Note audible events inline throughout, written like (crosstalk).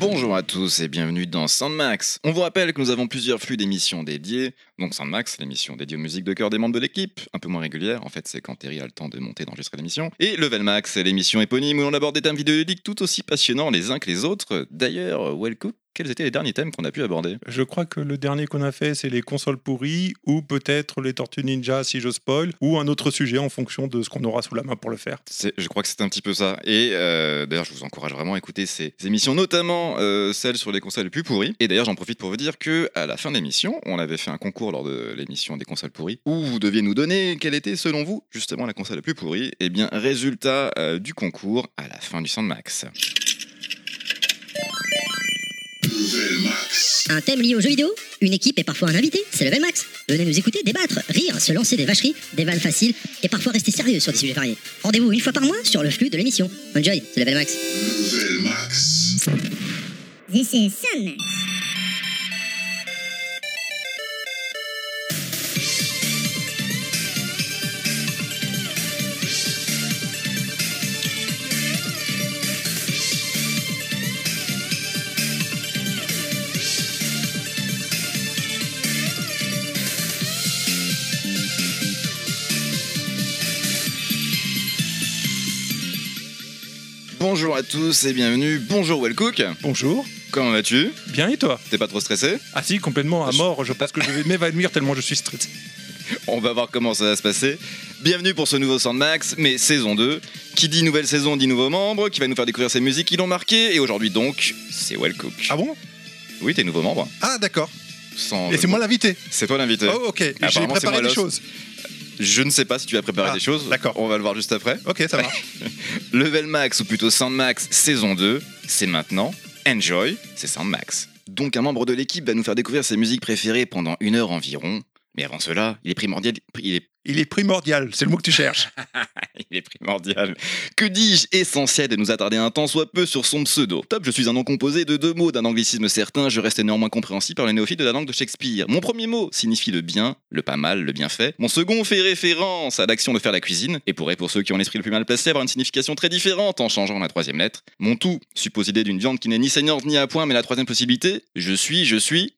Bonjour à tous et bienvenue dans Soundmax. On vous rappelle que nous avons plusieurs flux d'émissions dédiées. Donc Soundmax, l'émission dédiée aux musiques de cœur des membres de l'équipe, un peu moins régulière, en fait c'est quand Terry a le temps de monter d'enregistrer l'émission. Et Level Max, l'émission éponyme où l'on aborde des thèmes vidéoludiques tout aussi passionnants les uns que les autres. D'ailleurs, Wellcook, quels étaient les derniers thèmes qu'on a pu aborder? Je crois que le dernier qu'on a fait, c'est les consoles pourries, ou peut-être les Tortues Ninja si je spoil, ou un autre sujet en fonction de ce qu'on aura sous la main pour le faire. Je crois que c'est un petit peu ça. Et euh, d'ailleurs, je vous encourage vraiment à écouter ces émissions, notamment euh, celles sur les consoles les plus pourries. Et d'ailleurs, j'en profite pour vous dire que à la fin de l'émission, on avait fait un concours lors de l'émission des consoles pourries, où vous deviez nous donner quelle était, selon vous, justement la console la plus pourrie. Et bien, résultat euh, du concours à la fin du Un thème lié aux jeux vidéo Une équipe et parfois un invité C'est Level Max. Venez nous écouter, débattre, rire, se lancer des vacheries, des vannes faciles et parfois rester sérieux sur des sujets variés. Rendez-vous une fois par mois sur le flux de l'émission. Enjoy, c'est Level Max. This is Sunmax. Bonjour à tous et bienvenue. Bonjour Wellcook. Bonjour, Comment vas-tu? Bien et toi? T'es pas trop stressé? Ah si, complètement à mort, je pense que je vais m'évanouir tellement je suis stressé. (laughs) On va voir comment ça va se passer. Bienvenue pour ce nouveau Soundmax, mais saison 2. Qui dit nouvelle saison dit nouveaux membres, qui va nous faire découvrir ces musiques qui l'ont marqué. Et aujourd'hui donc, c'est Wellcook. Ah bon? Oui, t'es nouveau membre. Ah d'accord. Sans- Et c'est moi l'invité C'est toi l'invité. Oh ok, j'ai préparé des choses. Je ne sais pas si tu as préparé Ah, des choses. d'accord. On va le voir juste après. Ok, ça marche. (laughs) Level Max, ou plutôt Soundmax, saison 2, c'est maintenant. Enjoy, c'est Soundmax. Donc un membre de l'équipe va nous faire découvrir ses musiques préférées pendant une heure environ. Mais avant cela, il est primordial, il est Il est primordial, c'est le mot que tu cherches. (laughs) Il est primordial. Que dis-je Essentiel de nous attarder un temps soit peu sur son pseudo. Top, je suis un nom composé de deux mots d'un anglicisme certain, je reste néanmoins compréhensible par les néophytes de la langue de Shakespeare. Mon premier mot signifie le bien, le pas mal, le bien fait. Mon second fait référence à l'action de faire la cuisine, et pourrait pour ceux qui ont l'esprit le plus mal placé avoir une signification très différente en changeant la troisième lettre. Mon tout suppose l'idée d'une viande qui n'est ni saignante ni à point, mais la troisième possibilité, je suis, je suis,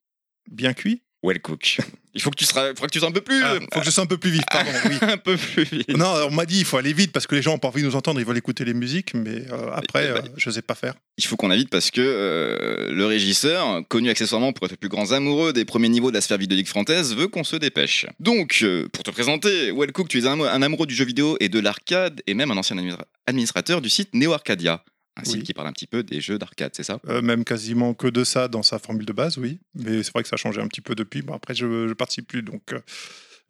Bien cuit? Well cook. Il faut que tu seras, faudra que tu sois un peu plus, Ah, Faut que je sois un peu plus vif, pardon, oui. (laughs) un peu plus vite. Non, on m'a dit il faut aller vite parce que les gens ont pas envie de nous entendre, ils veulent écouter les musiques, mais euh, après, euh, je sais pas faire. il faut qu'on invite parce que euh, le régisseur, connu accessoirement pour être le plus grand amoureux des premiers niveaux de la sphère vidéoludique française, veut qu'on se dépêche. Donc, pour te présenter, Wellcook, tu es un, un amoureux du jeu vidéo et de l'arcade, et même un ancien administra- administrateur du site Neo Arcadia, un site Oui. qui parle un petit peu des jeux d'arcade, c'est ça? Euh, même quasiment que de ça dans sa formule de base, oui. Mais c'est vrai que ça a changé un petit peu depuis. Bon, après, je, je participe plus, donc euh,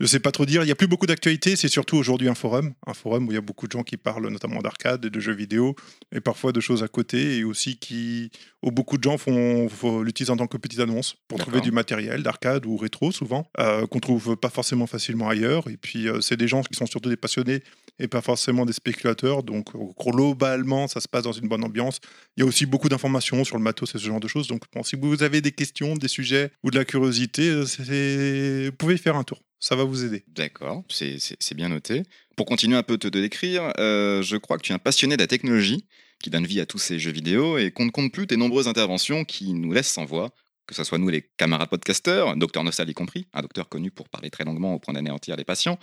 je sais pas trop dire. Il y a plus beaucoup d'actualités. C'est surtout aujourd'hui un forum, un forum où il y a beaucoup de gens qui parlent notamment d'arcade et de jeux vidéo, et parfois de choses à côté, et aussi qui, où beaucoup de gens font, l'utilisent en tant que petite annonce pour trouver du matériel d'arcade ou rétro souvent, euh, qu'on trouve pas forcément facilement ailleurs. Et puis euh, c'est des gens qui sont surtout des passionnés et pas forcément des spéculateurs. Donc globalement, ça se passe dans une bonne ambiance. Il y a aussi beaucoup d'informations sur le matos et ce genre de choses. Donc, si vous avez des questions, des sujets ou de la curiosité, euh, vous pouvez y faire un tour. Ça va vous aider. D'accord, c'est bien noté. Pour continuer un peu de te décrire, euh, je crois que tu es un passionné de la technologie qui donne vie à tous ces jeux vidéo et qu'on ne compte plus tes nombreuses interventions qui nous laissent sans voix, que ce soit nous les camarades podcasteurs, docteur Nostal y compris, un docteur connu pour parler très longuement au point d'anéantir les patients,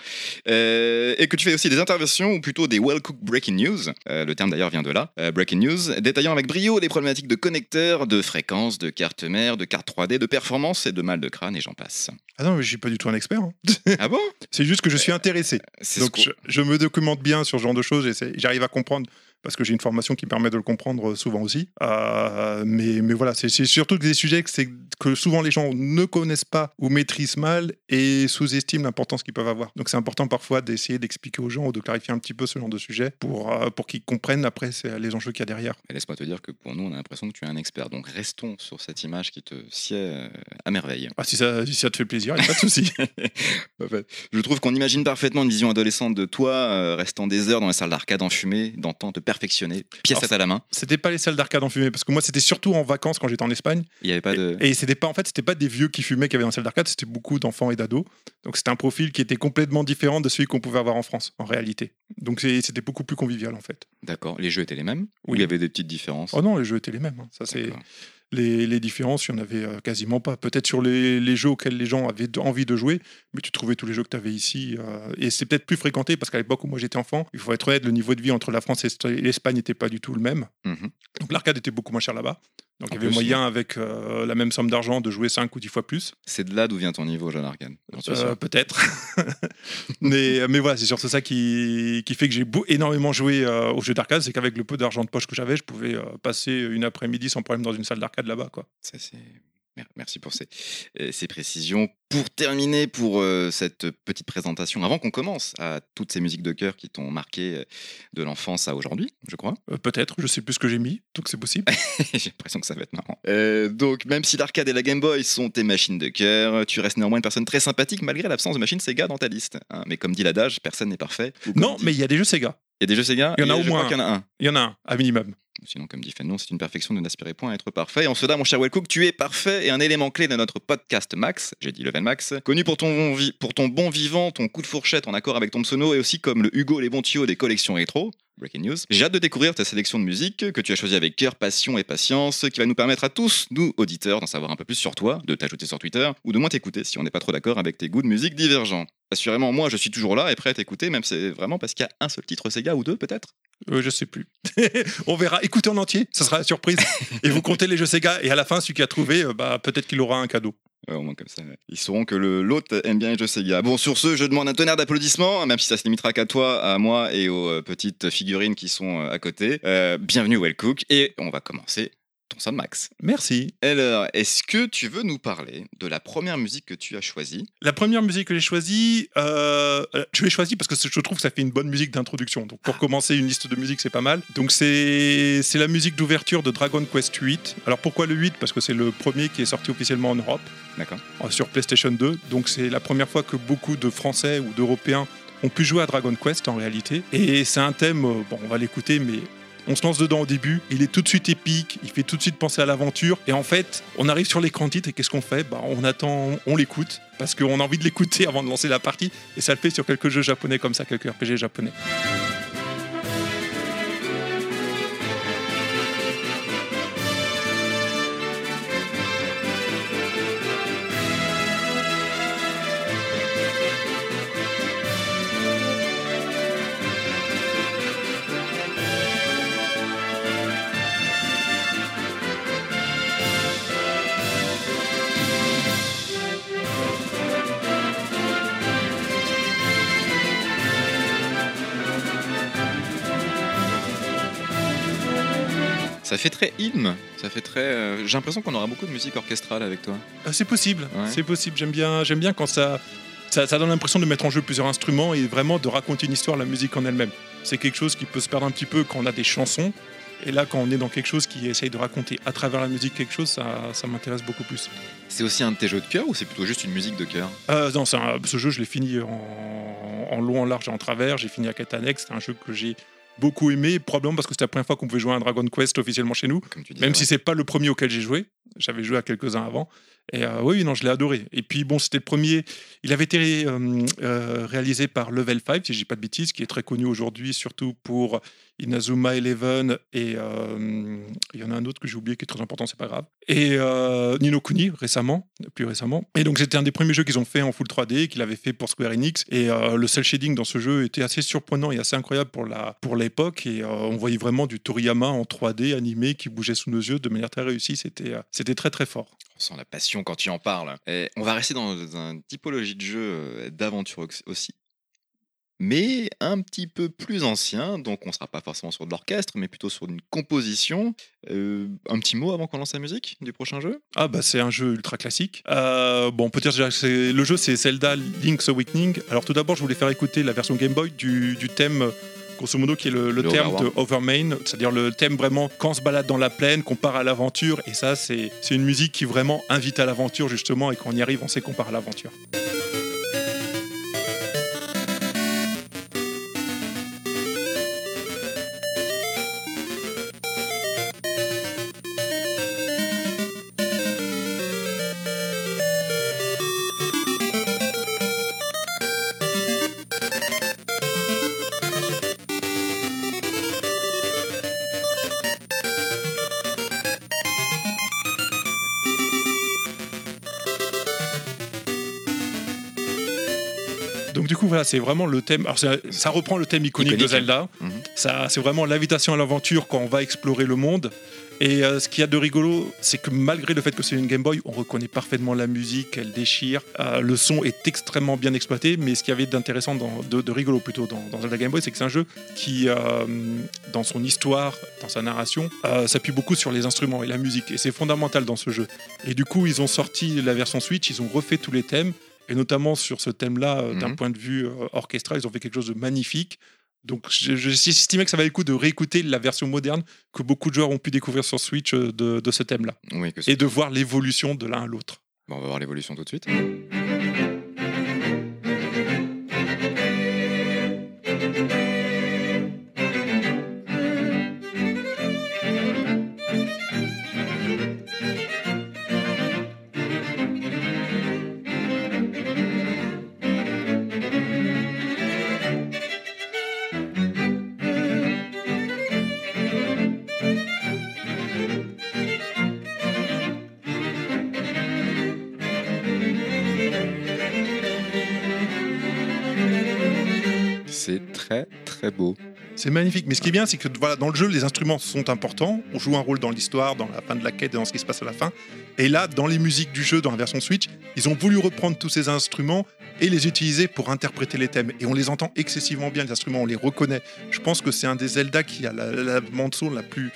euh, et que tu fais aussi des interventions ou plutôt des well-cooked breaking news, euh, le terme d'ailleurs vient de là, euh, breaking news, détaillant avec brio les problématiques de connecteurs, de fréquences, de cartes mères, de cartes 3D, de performance et de mal de crâne et j'en passe. Ah non, mais je suis pas du tout un expert. hein. ah bon? (laughs) C'est juste que je suis intéressé. Donc, je, je me documente bien sur ce genre de choses. J'arrive à comprendre parce que j'ai une formation qui permet de le comprendre souvent aussi. Euh, mais, mais voilà, c'est surtout des sujets que, que souvent les gens ne connaissent pas ou maîtrisent mal et sous-estiment l'importance qu'ils peuvent avoir. Donc c'est important parfois d'essayer d'expliquer aux gens ou de clarifier un petit peu ce genre de sujet pour, euh, pour qu'ils comprennent après les enjeux qu'il y a derrière. Laisse-moi te dire que pour nous, on a l'impression que tu es un expert. Donc restons sur cette image qui te sied euh, à merveille. Ah, si, ça, si ça te fait plaisir, il n'y a pas de souci. (laughs) Je trouve qu'on imagine parfaitement une vision adolescente de toi, euh, restant des heures dans la salle d'arcade enfumée, d'entendre te perfectionner, pièce Alors, à la main. c'était pas les salles d'arcade en fumée parce que moi c'était surtout en vacances quand j'étais en Espagne Il n'y avait pas de. Et c'était pas en fait, c'était pas des vieux qui fumaient qui avaient dans salle d'arcade, c'était beaucoup d'enfants et d'ados. Donc c'était un profil qui était complètement différent de celui qu'on pouvait avoir en France en réalité. Donc c'était beaucoup plus convivial en fait. D'accord. Les jeux étaient les mêmes? Ou il y avait des petites différences? Oh non, les jeux étaient les mêmes. hein. Ça c'est. Les, les différences, il y en avait euh, quasiment pas. Peut-être sur les, les jeux auxquels les gens avaient envie de jouer, mais tu trouvais tous les jeux que tu avais ici. euh, et c'est peut-être plus fréquenté parce qu'à l'époque où moi j'étais enfant, il faut être honnête, le niveau de vie entre la France et l'Espagne n'était pas du tout le même. Mhm. Donc l'arcade était beaucoup moins cher là-bas. Donc En il y avait plus, moyen avec euh, la même somme d'argent de jouer 5 ou 10 fois plus. C'est de là d'où vient ton niveau, Jean Arcane. Euh. Peut-être. (laughs) mais, mais voilà, c'est surtout ça qui, qui fait que j'ai énormément joué euh, aux jeux d'arcade. C'est qu'avec le peu d'argent de poche que j'avais, je pouvais euh, passer une après-midi sans problème dans une salle d'arcade là-bas. quoi. Ça, c'est- Merci pour ces, euh, ces précisions. Pour terminer, pour euh, cette petite présentation, avant qu'on commence à toutes ces musiques de cœur qui t'ont marqué euh, de l'enfance à aujourd'hui, je crois. Euh, Peut-être, je sais plus ce que j'ai mis, donc c'est possible. (laughs) J'ai l'impression que ça va être marrant. Euh, donc, même si l'arcade et la Game Boy sont tes machines de cœur, tu restes néanmoins une personne très sympathique malgré l'absence de machines Sega dans ta liste. hein. Mais comme dit l'adage, personne n'est parfait. Non, mais il y a des jeux Sega. Il y a des jeux Sega Il y en a au moins qu'il y en a un. Il y en a un, à minimum. Sinon, comme dit Fénon, c'est une perfection de n'aspirer point à être parfait. En cela, mon cher Wellcook, tu es parfait et un élément clé de notre podcast Max, j'ai dit Level Max, connu pour ton, bon vivant, ton coup de fourchette en accord avec ton sono et aussi comme le Hugo Les Bons des collections rétro. Breaking news. J'ai hâte de découvrir ta sélection de musique que tu as choisie avec cœur, passion et patience, qui va nous permettre à tous, nous auditeurs, d'en savoir un peu plus sur toi, de t'ajouter sur Twitter ou de moins t'écouter si on n'est pas trop d'accord avec tes goûts de musique divergents. Assurément, moi, je suis toujours là et prêt à t'écouter, même si c'est vraiment parce qu'il y a un seul titre Sega ou deux peut-être? Euh, je sais plus. (laughs) On verra. Écoutez en entier, ça sera la surprise. (laughs) et vous comptez les jeux Sega. Et à la fin, celui qui a trouvé, euh, bah, peut-être qu'il aura un cadeau. Ouais, au moins comme ça, ils sauront que l'autre aime bien les jeux Sega. Bon, sur ce, je demande un tonnerre d'applaudissements, même si ça se limitera qu'à toi, à moi et aux euh, petites figurines qui sont euh, à côté. Euh, bienvenue, Wellcook, et on va commencer ton son Max. Merci. Alors, est-ce que tu veux nous parler de la première musique que tu as choisie? La première musique que j'ai choisie, euh, euh, je l'ai choisie parce que je trouve que ça fait une bonne musique d'introduction. Donc pour commencer une liste de musique, c'est pas mal. Donc c'est c'est la musique d'ouverture de Dragon Quest 8. Alors pourquoi le 8 Parce que c'est le premier qui est sorti officiellement en Europe D'accord euh, sur PlayStation 2. Donc c'est la première fois que beaucoup de Français ou d'Européens ont pu jouer à Dragon Quest en réalité. Et c'est un thème, bon on va l'écouter, mais on se lance dedans au début, il est tout de suite épique, il fait tout de suite penser à l'aventure, et en fait, on arrive sur l'écran titre, et qu'est-ce qu'on fait? Bah, On attend, on l'écoute, parce qu'on a envie de l'écouter (laughs) avant de lancer la partie, et ça le fait sur quelques jeux japonais comme ça, quelques RPG japonais. Ça fait très hymne, ça fait très... euh, J'ai l'impression qu'on aura beaucoup de musique orchestrale avec toi. Euh, c'est possible, Ouais. c'est possible, j'aime bien, j'aime bien quand ça, ça, ça donne l'impression de mettre en jeu plusieurs instruments et vraiment de raconter une histoire, la musique en elle-même. C'est quelque chose qui peut se perdre un petit peu quand on a des chansons, et là, quand on est dans quelque chose qui essaye de raconter à travers la musique quelque chose, ça, ça m'intéresse beaucoup plus. C'est aussi un de tes jeux de cœur ou c'est plutôt juste une musique de cœur? Euh, non, un- ce jeu, je l'ai fini en, en long, en large et en travers. J'ai fini à annexe. C'est un jeu que j'ai beaucoup aimé, probablement parce que c'était la première fois qu'on pouvait jouer à un Dragon Quest officiellement chez nous. Comme tu dis. Même ouais. si c'est pas le premier auquel j'ai joué, j'avais joué à quelques-uns avant. Et euh, oui, non, je l'ai adoré. Et puis bon, c'était le premier. Il avait été euh, euh, réalisé par Level 5, si je dis pas de bêtises, qui est très connu aujourd'hui, surtout pour Inazuma Eleven et euh, il y en a un autre que j'ai oublié qui est très important, c'est pas grave. Et euh, Nino Kuni récemment, plus récemment. Et donc c'était un des premiers jeux qu'ils ont fait en full 3D, qu'il avait fait pour Square Enix. Et euh, le cel shading dans ce jeu était assez surprenant et assez incroyable pour l'époque. Et euh, on voyait vraiment du Toriyama en 3D animé qui bougeait sous nos yeux de manière très réussie. C'était c'était très très fort. On sent la passion quand tu en parles. On va rester dans une typologie de jeu d'aventure aussi. Mais un petit peu plus ancien, donc on sera pas forcément sur de l'orchestre, mais plutôt sur une composition. Euh, un petit mot avant qu'on lance la musique du prochain jeu? Ah bah c'est un jeu ultra classique. Euh, bon, peut-être déjà que c'est- le jeu c'est Zelda Link's Awakening. Alors tout d'abord, je voulais faire écouter la version Game Boy du, du thème grosso modo qui est le, le Le terme Overworld. de Overmain, c'est-à-dire le thème vraiment quand on se balade dans la plaine, qu'on part à l'aventure. Et ça, c'est c'est une musique qui vraiment invite à l'aventure justement. Et quand on y arrive, on sait qu'on part à l'aventure. Coup, voilà, c'est vraiment le thème. Alors, ça, ça reprend le thème iconique, de Zelda. Mhm. Ça, c'est vraiment l'invitation à l'aventure quand on va explorer le monde. Et euh, ce qu'il y a de rigolo, c'est que malgré le fait que c'est une Game Boy, on reconnaît parfaitement la musique, elle déchire. Euh, le son est extrêmement bien exploité. Mais ce qu'il y avait d'intéressant, de, de rigolo plutôt, dans, dans Zelda Game Boy, c'est que c'est un jeu qui, euh, dans son histoire, dans sa narration, s'appuie beaucoup sur les instruments et la musique. Et c'est fondamental dans ce jeu. Et du coup, ils ont sorti la version Switch, ils ont refait tous les thèmes. Et notamment sur ce thème-là, euh, d'un Mhm. point de vue euh, orchestral, ils ont fait quelque chose de magnifique. Donc je- je- j'estimais que ça valait le coup de réécouter la version moderne que beaucoup de joueurs ont pu découvrir sur Switch euh, de, de ce thème-là. Oui, Et de voir l'évolution de l'un à l'autre. Bon, on va voir l'évolution tout de suite. C'est magnifique. Mais ce qui est bien, c'est que dans le jeu, les instruments sont importants. On joue un rôle dans l'histoire, dans la fin de la quête et dans ce qui se passe à la fin. Et là, dans les musiques du jeu, dans la version Switch, ils ont voulu reprendre tous ces instruments et les utiliser pour interpréter les thèmes. Et on les entend excessivement bien, les instruments, on les reconnaît. Je pense que c'est un des Zelda qui a la, la bande son la plus,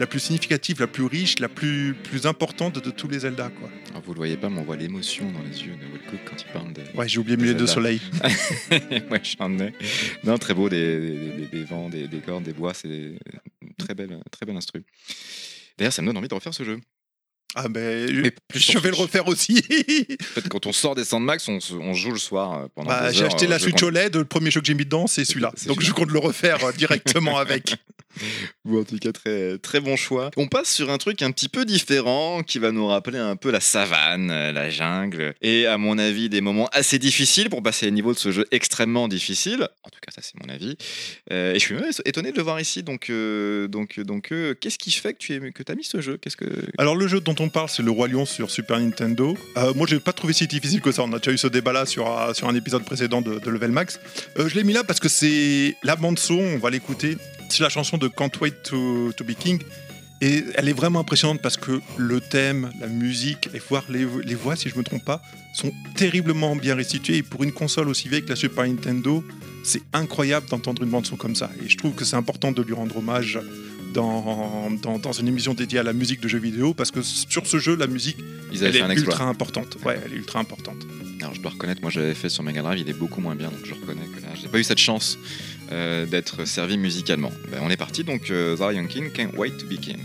la plus significative, la plus riche, la plus, plus importante de tous les Zelda. Quoi. Alors, vous le voyez pas, mais on voit l'émotion dans les yeux de Will Cook quand il parle de. Ouais, j'ai oublié Mulet de. Soleil. (laughs) ouais, j'en ai. Non, très beau, des, des, des- des vents, des, des cordes, des bois, c'est très belle, très belle instru. D'ailleurs, ça me donne envie de refaire ce jeu. Ah ben, Mais je vais le refaire aussi. En fait, quand on sort des Sandmax, on, on joue le soir euh, pendant Bah, j'ai acheté euh, la Switch OLED, le premier jeu que j'ai mis dedans, c'est celui-là. Donc je compte le refaire euh, directement (laughs) avec. Ou en tout cas, très, très bon choix. On passe sur un truc un petit peu différent qui va nous rappeler un peu la savane, la jungle, et à mon avis, des moments assez difficiles pour passer les niveaux de ce jeu extrêmement difficile. En tout cas, ça, c'est mon avis. Euh, et je suis même étonné de le voir ici. Donc, euh, donc, donc euh, qu'est-ce qui fait que tu es, que as mis ce jeu? Qu'est-ce que. Alors le jeu dont on parle, c'est le Roi Lion sur Super Nintendo. Euh, moi, j'ai pas trouvé si difficile que ça. On a déjà eu ce débat-là sur, euh, sur un épisode précédent de, Level Max. Euh, je l'ai mis là parce que c'est la bande son. On va l'écouter. C'est la chanson de Can't Wait to, to Be King. Et elle est vraiment impressionnante parce que le thème, la musique, et voir les, les voix, si je me trompe pas, sont terriblement bien restituées. Et pour une console aussi vieille que la Super Nintendo, c'est incroyable d'entendre une bande son comme ça. Et je trouve que c'est important de lui rendre hommage dans, dans, dans une émission dédiée à la musique de jeux vidéo parce que sur ce jeu, la musique, Ils elle est un ultra importante. Ouais, elle est ultra importante. Alors, je dois reconnaître, moi, j'avais fait sur Mega Drive, il est beaucoup moins bien, donc je reconnais que là, j'ai pas eu cette chance euh, d'être servi musicalement. Ben, on est parti, donc, euh, The Lion King, Can't Wait to Be King.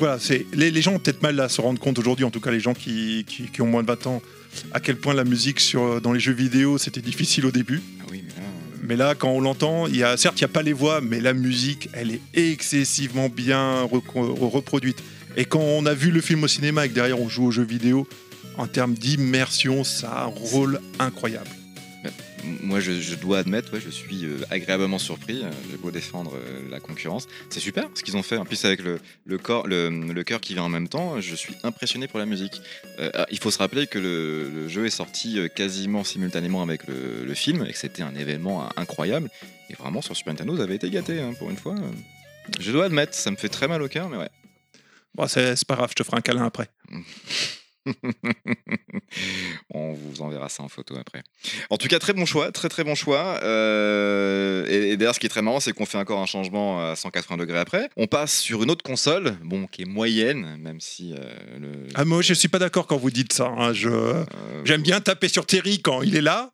Voilà, c'est les, les gens ont peut-être mal à se rendre compte aujourd'hui, en tout cas les gens qui, qui, qui ont moins de 20 ans, à quel point la musique sur, dans les jeux vidéo c'était difficile au début. Ah oui, mais là, euh, Mais là, quand on l'entend, il y a, certes, il n'y a pas les voix, mais la musique, elle est excessivement bien reproduite. Et quand on a vu le film au cinéma et que derrière on joue aux jeux vidéo, en termes d'immersion, ça a un rôle incroyable. Moi, je, je dois admettre, ouais, je suis euh, agréablement surpris. J'ai beau défendre euh, la concurrence. C'est super ce qu'ils ont fait. En plus, avec le, le, corps, le, le cœur qui vient en même temps, je suis impressionné pour la musique. Euh, il faut se rappeler que le, le jeu est sorti quasiment simultanément avec le, le film et que c'était un événement euh, incroyable. Et vraiment, sur Super Nintendo, vous avez été gâté hein, pour une fois. Je dois admettre, ça me fait très mal au cœur, mais ouais. Bon, c'est pas grave, je te ferai un câlin après. (laughs) (laughs) On vous enverra ça en photo après. En tout cas, très bon choix, très très bon choix. Euh, et, et d'ailleurs, ce qui est très marrant, c'est qu'on fait encore un changement à 180 degrés après. On passe sur une autre console, bon, qui est moyenne, même si euh, le. Ah, moi, je suis pas d'accord quand vous dites ça. hein. Je, euh, J'aime bien taper sur Terry quand il est là.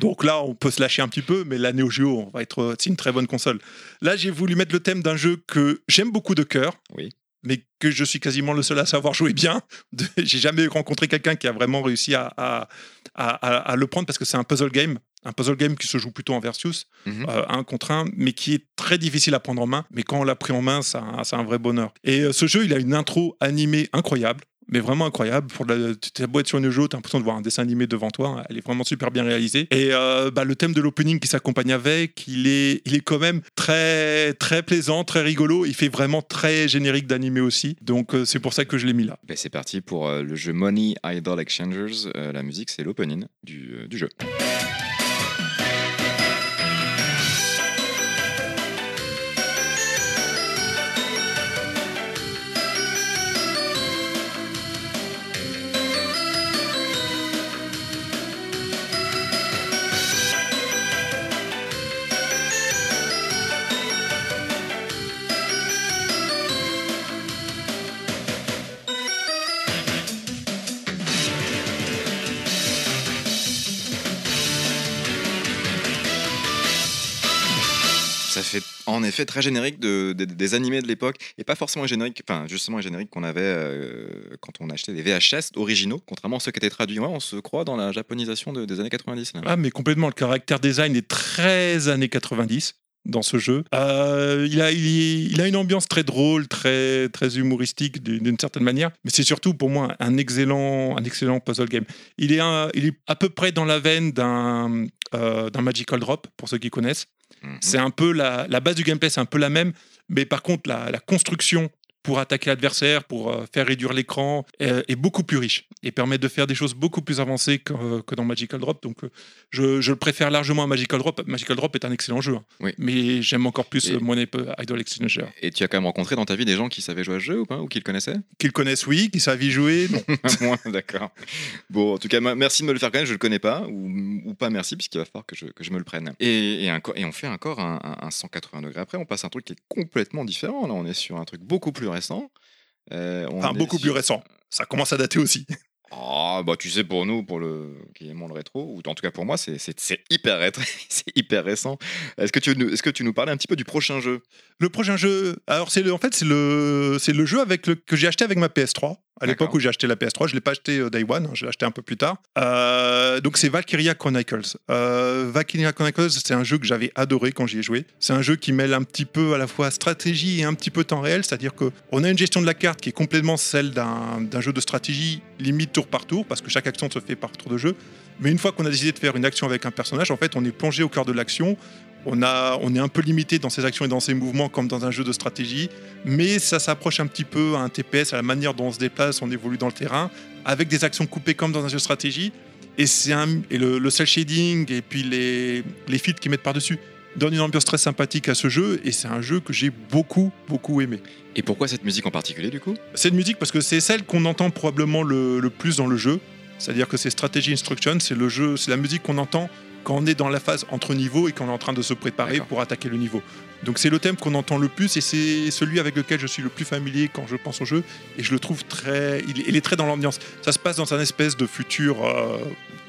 Donc là, on peut se lâcher un petit peu, mais la Neo Geo, on va être, c'est une très bonne console. Là, j'ai voulu mettre le thème d'un jeu que j'aime beaucoup de cœur. Oui. Mais que je suis quasiment le seul à savoir jouer bien. (laughs) J'ai jamais rencontré quelqu'un qui a vraiment réussi à, à, à- à- à le prendre parce que c'est un puzzle game. Un puzzle game qui se joue plutôt en versus, Mhm. euh, un contre un, mais qui est très difficile à prendre en main. Mais quand on l'a pris en main, c'est un, c'est un vrai bonheur. Et euh, ce jeu, il a une intro animée incroyable. Mais vraiment incroyable. Pour la, t'as être sur une jeu, tu as l'impression de voir un dessin animé devant toi. hein. Elle est vraiment super bien réalisée. Et euh, bah, le thème de l'opening qui s'accompagne avec, il est, il est quand même très, très plaisant, très rigolo. Il fait vraiment très générique d'animé aussi. Donc euh, c'est pour ça que je l'ai mis là. Ben, c'est parti pour euh, le jeu Money Idol Exchangers. La musique, c'est l'opening du, du jeu. Effet très générique de, de- des animés de l'époque et pas forcément générique, enfin justement générique qu'on avait euh, quand on achetait des VHS originaux, contrairement à ceux qui étaient traduits. Ouais, on se croit dans la japonisation de- des années 90. là. Ah, mais complètement, le caractère design est très années 90 dans ce jeu. Euh, il, a, une ambiance très drôle, très, très humoristique d'une d'une certaine manière, mais c'est surtout pour moi un excellent, un excellent puzzle game. Il est, un- il est à peu près dans la veine d'un euh, d'un Magical Drop, pour ceux qui connaissent. C'est un peu la, base du gameplay, c'est un peu la même, mais par contre, la construction pour attaquer l'adversaire, pour euh, faire réduire l'écran, euh, est beaucoup plus riche et permet de faire des choses beaucoup plus avancées que, euh, que dans Magical Drop. Donc, je, je le préfère largement à Magical Drop. Magical Drop est un excellent jeu, hein. Oui. mais j'aime encore plus Et- Money Idol Exchanger. Et tu as quand même rencontré dans ta vie des gens qui savaient jouer à ce jeu ou pas Ou qui le connaissaient? Qu'ils connaissent, oui, qui savent y jouer. non. (laughs) Moi, d'accord. Bon, en tout cas, merci de me le faire connaître, je le connais pas, ou, ou pas merci, puisqu'il va falloir que je, que je me le prenne. Et, et, un et on fait encore un, un- un 180 degrés après, on passe à un truc qui est complètement différent. Là, on est sur un truc beaucoup plus récent. Euh, on Enfin, est beaucoup sur- plus récent. Ça commence à dater aussi. (laughs) Ah, bah tu sais, pour nous, pour le qui aimons le rétro, ou en tout cas pour moi, c'est c'est- c'est hyper rétro, (laughs) c'est hyper récent. Est-ce que, tu, nous- est-ce que tu nous parlais un petit peu du prochain jeu? Le prochain jeu, alors c'est le, en fait c'est le, c'est le jeu avec le, que j'ai acheté avec ma PS3. À l'époque où j'ai acheté la PS3, je l'ai pas acheté euh, Day One, hein, je l'ai acheté un peu plus tard. Euh, donc c'est Valkyria Chronicles. Euh, Valkyria Chronicles, c'est un jeu que j'avais adoré quand j'y ai joué. C'est un jeu qui mêle un petit peu à la fois stratégie et un petit peu temps réel, c'est-à-dire que on a une gestion de la carte qui est complètement celle d'un jeu de stratégie limite tour par tour, parce que chaque action se fait par tour de jeu. Mais une fois qu'on a décidé de faire une action avec un personnage, en fait, on est plongé au cœur de l'action. On, a, on est un peu limité dans ses actions et dans ses mouvements comme dans un jeu de stratégie, mais ça s'approche un petit peu à un TPS, à la manière dont on se déplace, on évolue dans le terrain, avec des actions coupées comme dans un jeu de stratégie. Et, un, et le, le cel shading et puis les, les filtres qu'ils mettent par-dessus donnent une ambiance très sympathique à ce jeu, et c'est un jeu que j'ai beaucoup, beaucoup aimé. Et pourquoi cette musique en particulier, du coup? Cette musique, parce que c'est celle qu'on entend probablement le, le plus dans le jeu. C'est-à-dire que c'est Strategy Instruction, c'est le jeu, c'est la musique qu'on entend quand on est dans la phase entre niveaux et qu'on est en train de se préparer pour attaquer le niveau. Donc c'est le thème qu'on entend le plus et c'est celui avec lequel je suis le plus familier quand je pense au jeu et je le trouve très, il, est très dans l'ambiance. Ça se passe dans un espèce de futur euh,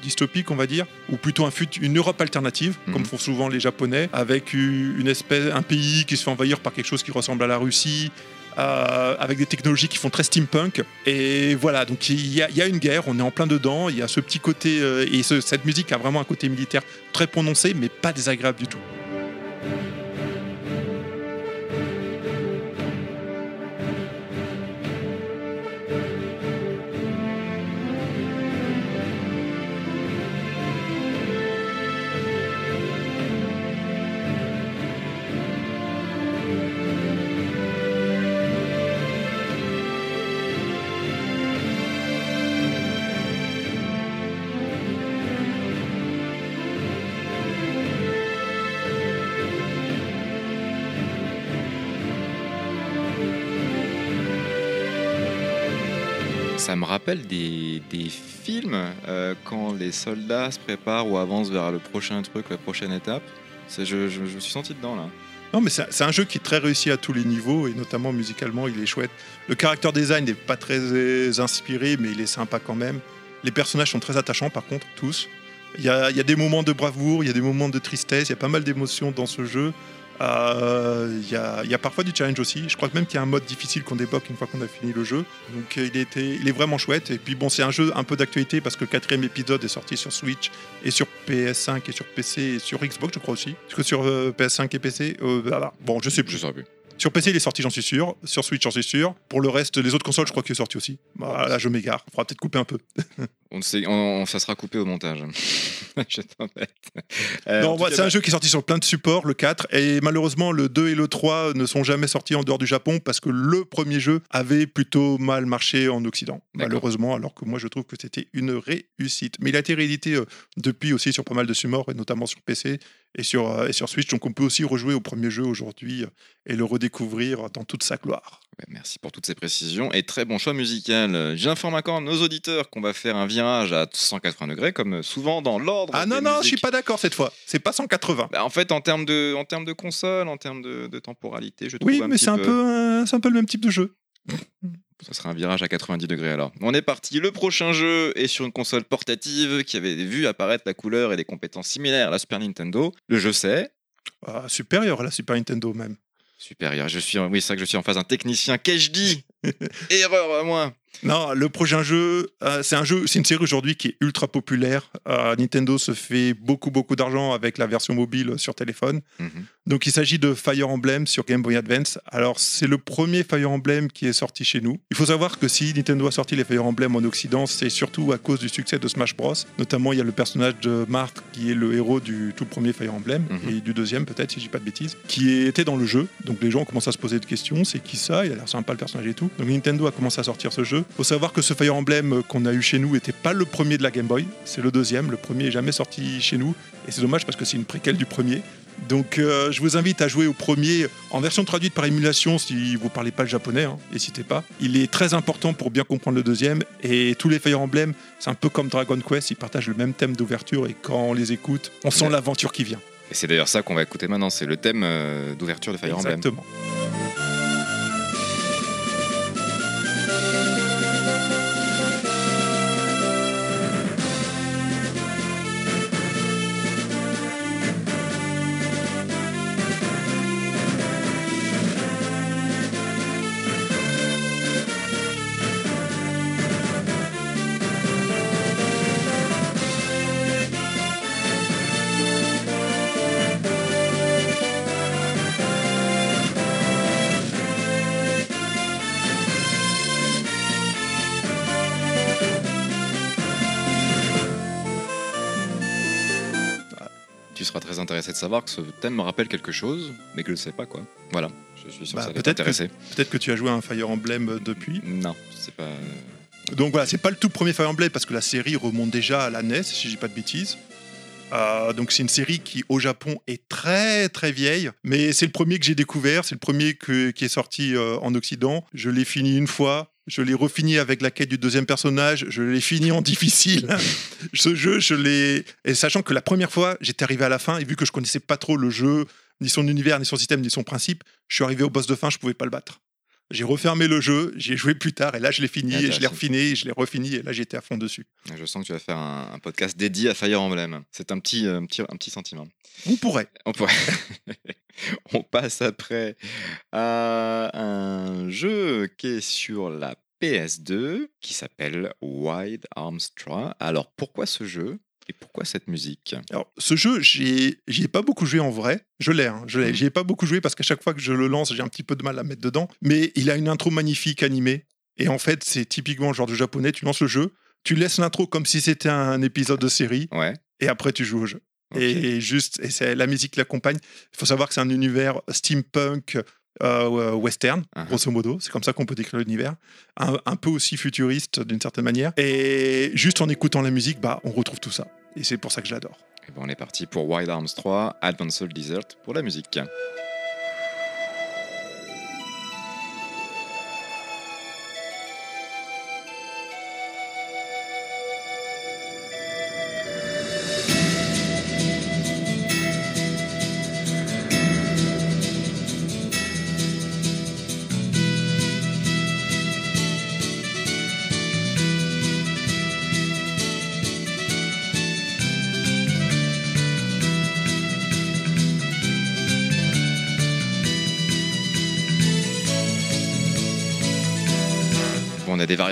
dystopique, on va dire, ou plutôt un fut- une Europe alternative, Mhm. comme font souvent les Japonais, avec une espèce, un pays qui se fait envahir par quelque chose qui ressemble à la Russie, euh, avec des technologies qui font très steampunk. Et voilà, donc il y, a- une guerre, on est en plein dedans, il y a ce petit côté, euh, et ce- cette musique a vraiment un côté militaire très prononcé, mais pas désagréable du tout. Ça me rappelle des, films euh, quand les soldats se préparent ou avancent vers le prochain truc, la prochaine étape. Je, me suis senti dedans là. Non, mais c'est un jeu qui est très réussi à tous les niveaux, et notamment musicalement, il est chouette. Le character design n'est pas très euh, inspiré, mais il est sympa quand même. Les personnages sont très attachants, par contre, tous. Il y a des moments de bravoure, il y a des moments de tristesse, il y a pas mal d'émotions dans ce jeu. Euh, Il y, a, il y a parfois du challenge aussi. Je crois que même qu'il y a un mode difficile qu'on débloque une fois qu'on a fini le jeu. Donc il, était, il est vraiment chouette. Et puis bon, c'est un jeu un peu d'actualité parce que le quatrième épisode est sorti sur Switch et sur PS5 et sur PC et sur Xbox, je crois aussi. Parce que sur euh, PS5 et PC, euh, voilà. bon, je sais Je plus. Sur PC, il est sorti, j'en suis sûr. Sur Switch, j'en suis sûr. Pour le reste, les autres consoles, je crois qu'il est sorti aussi. Bah, là, je m'égare. Il faudra peut-être couper un peu. (laughs) On sait, on, ça sera coupé au montage. (laughs) je t'embête. Euh, non, cas, c'est bah, un jeu qui est sorti sur plein de supports, le 4. Et malheureusement, le 2 et le 3 ne sont jamais sortis en dehors du Japon parce que le premier jeu avait plutôt mal marché en Occident. Malheureusement, alors que moi, je trouve que c'était une réussite. Mais il a été réédité euh, depuis aussi sur pas mal de supports, et notamment sur PC et sur, euh, et sur Switch. Donc on peut aussi rejouer au premier jeu aujourd'hui et le redécouvrir dans toute sa gloire. Merci pour toutes ces précisions et très bon choix musical. J'informe encore nos auditeurs qu'on va faire un virage à 180 degrés, comme souvent dans l'ordre. Ah non, non, je suis pas d'accord cette fois. C'est pas 180. Bah, en fait, en termes de, en termes de console, en termes de, de temporalité, je trouve Oui, un mais c'est un, peu, euh, c'est un peu le même type de jeu. Ça sera un virage à 90 degrés alors. On est parti. Le prochain jeu est sur une console portative qui avait vu apparaître la couleur et des compétences similaires à la Super Nintendo. Le jeu c'est Ah, supérieur à la Super Nintendo même. Supérieur. Je suis, oui, c'est vrai que je suis en face d'un technicien. Qu'ai-je dit (laughs) Erreur à moi. Non, le prochain jeu, euh, c'est un jeu, c'est une série aujourd'hui qui est ultra populaire. Euh, Nintendo se fait beaucoup beaucoup d'argent avec la version mobile sur téléphone. Mhm. Donc il s'agit de Fire Emblem sur Game Boy Advance. Alors c'est le premier Fire Emblem qui est sorti chez nous. Il faut savoir que si Nintendo a sorti les Fire Emblem en Occident, c'est surtout à cause du succès de Smash Bros. Notamment il y a le personnage de Mark qui est le héros du tout premier Fire Emblem Mhm. et du deuxième peut-être si je dis pas de bêtises, qui était dans le jeu. Donc les gens commencent à se poser des questions. C'est qui ça? Il a l'air sympa le personnage et tout. Donc Nintendo a commencé à sortir ce jeu. Faut savoir que ce Fire Emblem qu'on a eu chez nous était pas le premier de la Game Boy. C'est le deuxième. Le premier est jamais sorti chez nous et c'est dommage parce que c'est une préquelle du premier. Donc euh, je vous invite à jouer au premier en version traduite par émulation si vous parlez pas le japonais, hein, n'hésitez pas. Il est très important pour bien comprendre le deuxième et tous les Fire Emblem, c'est un peu comme Dragon Quest, ils partagent le même thème d'ouverture et quand on les écoute, on sent l'aventure qui vient. Et c'est d'ailleurs ça qu'on va écouter maintenant. C'est le thème euh, d'ouverture de Fire Emblem. Exactement. Savoir que ce thème me rappelle quelque chose, mais que je ne sais pas quoi. Voilà, je suis sûr Bah, que ça va peut-être t'intéresser. Peut-être que tu as joué à un Fire Emblem euh, depuis. Non, c'est pas. Donc voilà, c'est pas le tout premier Fire Emblem parce que la série remonte déjà à la NES, si dis pas de bêtises. Euh, donc c'est une série qui au Japon est très très vieille, mais c'est le premier que j'ai découvert, c'est le premier que- qui est sorti euh, en Occident. Je l'ai fini une fois, je l'ai refini avec la quête du deuxième personnage, je l'ai fini en difficile. (laughs) Ce jeu, je l'ai et sachant que la première fois j'étais arrivé à la fin et vu que je connaissais pas trop le jeu, ni son univers, ni son système, ni son principe, je suis arrivé au boss de fin, je pouvais pas le battre. J'ai refermé le jeu, j'ai joué plus tard et là je l'ai fini et je l'ai refiné, et je l'ai refini et là j'étais à fond dessus. Je sens que tu vas faire un, un podcast dédié à Fire Emblem. C'est un petit, euh, petit, un petit sentiment. On pourrait. On, pourrait- (laughs) On passe après à un jeu qui est sur la PS2 qui s'appelle Wide Arms 3. Alors pourquoi ce jeu? Et pourquoi cette musique? Alors, ce jeu, j'y j'y ai pas beaucoup joué en vrai. Je l'ai, hein, je l'ai. Mhm. J'y ai pas beaucoup joué parce qu'à chaque fois que je le lance, j'ai un petit peu de mal à mettre dedans. Mais il a une intro magnifique animée. Et en fait, c'est typiquement le genre de japonais. Tu lances le jeu, tu laisses l'intro comme si c'était un épisode de série, Ouais. et après tu joues au jeu. ok. Et juste, et c'est la musique qui l'accompagne. Il faut savoir que c'est un univers steampunk euh, western, Uh-huh. grosso modo. C'est comme ça qu'on peut décrire l'univers. Un, un peu aussi futuriste d'une certaine manière. Et juste en écoutant la musique, bah, on retrouve tout ça. Et c'est pour ça que je l'adore. Et ben, on est parti pour Wild Arms 3, Advanced Desert pour la musique.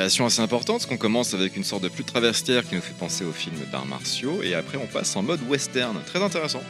On a des variations assez importantes, parce qu'on commence avec une sorte de flûte traversière qui nous fait penser aux films d'arts martiaux, et après on passe en mode western. Très intéressant.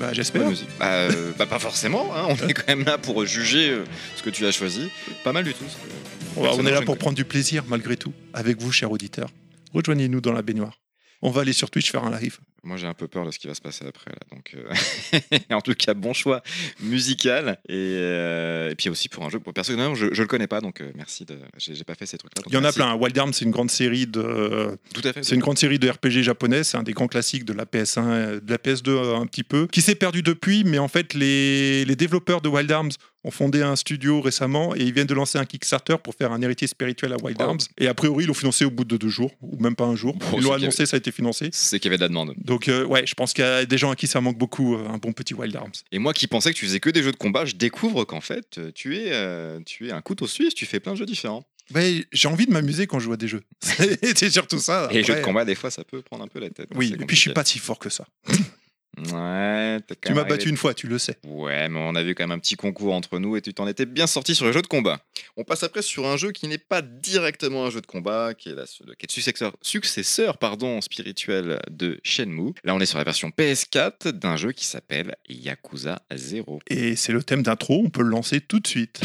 Bah, j'espère. Bah, euh, (laughs) bah, pas forcément, hein, on est quand même là pour juger euh, ce que tu as choisi. Pas mal du tout. que- On, on est là pour prendre du plaisir malgré tout, avec vous, chers auditeurs. Rejoignez-nous dans la baignoire. On va aller sur Twitch faire un live. Moi, j'ai un peu peur de ce qui va se passer après. Là, donc, euh, (laughs) en tout cas, bon choix musical. Et, euh, et puis aussi pour un jeu. Pour personnellement, je, je le connais pas, donc euh, merci. De... J'ai pas fait ces trucs-là. Il y en a plein. Wild Arms, c'est une grande série de, Tout à fait. c'est une grande série de RPG japonais. C'est un des grands classiques de la PS1, euh, de la PS2 euh, un petit peu, qui s'est perdu depuis. Mais en fait, les, les développeurs de Wild Arms ont fondé un studio récemment et ils viennent de lancer un Kickstarter pour faire un héritier spirituel à Wild Wow. Arms. Et a priori, ils l'ont financé au bout de deux jours, ou même pas un jour. Bon, ils l'ont annoncé, ça a été financé. C'est qu'il y avait de la demande. Donc, euh, ouais, je pense qu'il y a des gens à qui ça manque beaucoup, euh, un bon petit Wild Arms. Et moi qui pensais que tu faisais que des jeux de combat, je découvre qu'en fait, euh, tu es, euh, tu es un couteau suisse, tu fais plein de jeux différents. Ouais, j'ai envie de m'amuser quand je joue à des jeux. (laughs) c'est surtout ça. Et les jeux de combat, des fois, ça peut prendre un peu la tête. hein, Oui, et puis je suis pas si fort que ça. Ouais, t'es quand Tu m'as battu une fois, tu le sais. Ouais, mais on a vu quand même un petit concours entre nous et tu t'en étais bien sorti sur les jeux de combat. On passe après sur un jeu qui n'est pas directement un jeu de combat, qui est, la, qui est le successeur, successeur pardon, spirituel de Shenmue. Là, on est sur la version PS4 d'un jeu qui s'appelle Yakuza 0. Et c'est le thème d'intro, on peut le lancer tout de suite.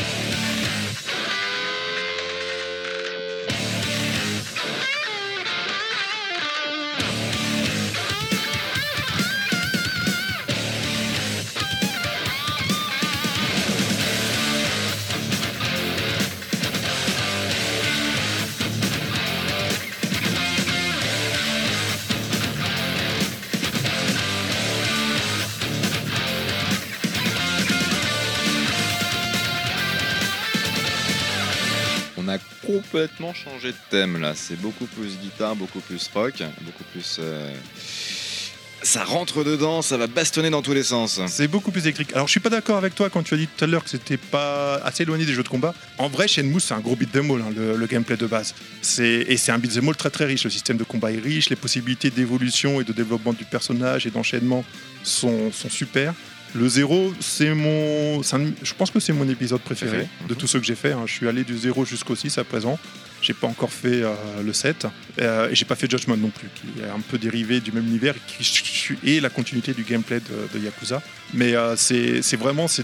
Complètement changé de thème là. C'est beaucoup plus guitare, beaucoup plus rock, beaucoup plus. euh, Ça rentre dedans, ça va bastonner dans tous les sens. C'est beaucoup plus électrique. Alors je suis pas d'accord avec toi quand tu as dit tout à l'heure que c'était pas assez éloigné des jeux de combat. En vrai, Shenmue c'est un gros beat'em all, hein, le, gameplay de base. C'est et c'est un beat'em all très très riche. Le système de combat est riche, les possibilités d'évolution et de développement du personnage et d'enchaînement sont super. Le zéro, c'est mon, un- je pense que c'est mon épisode préféré de tous ceux que j'ai fait. hein. Je suis allé du 0 jusqu'au 6 à présent. J'ai pas encore fait euh, le 7 euh, et j'ai pas fait Judgment non plus, qui est un peu dérivé du même univers et qui est la continuité du gameplay de, de Yakuza. Mais euh, c'est vraiment c'est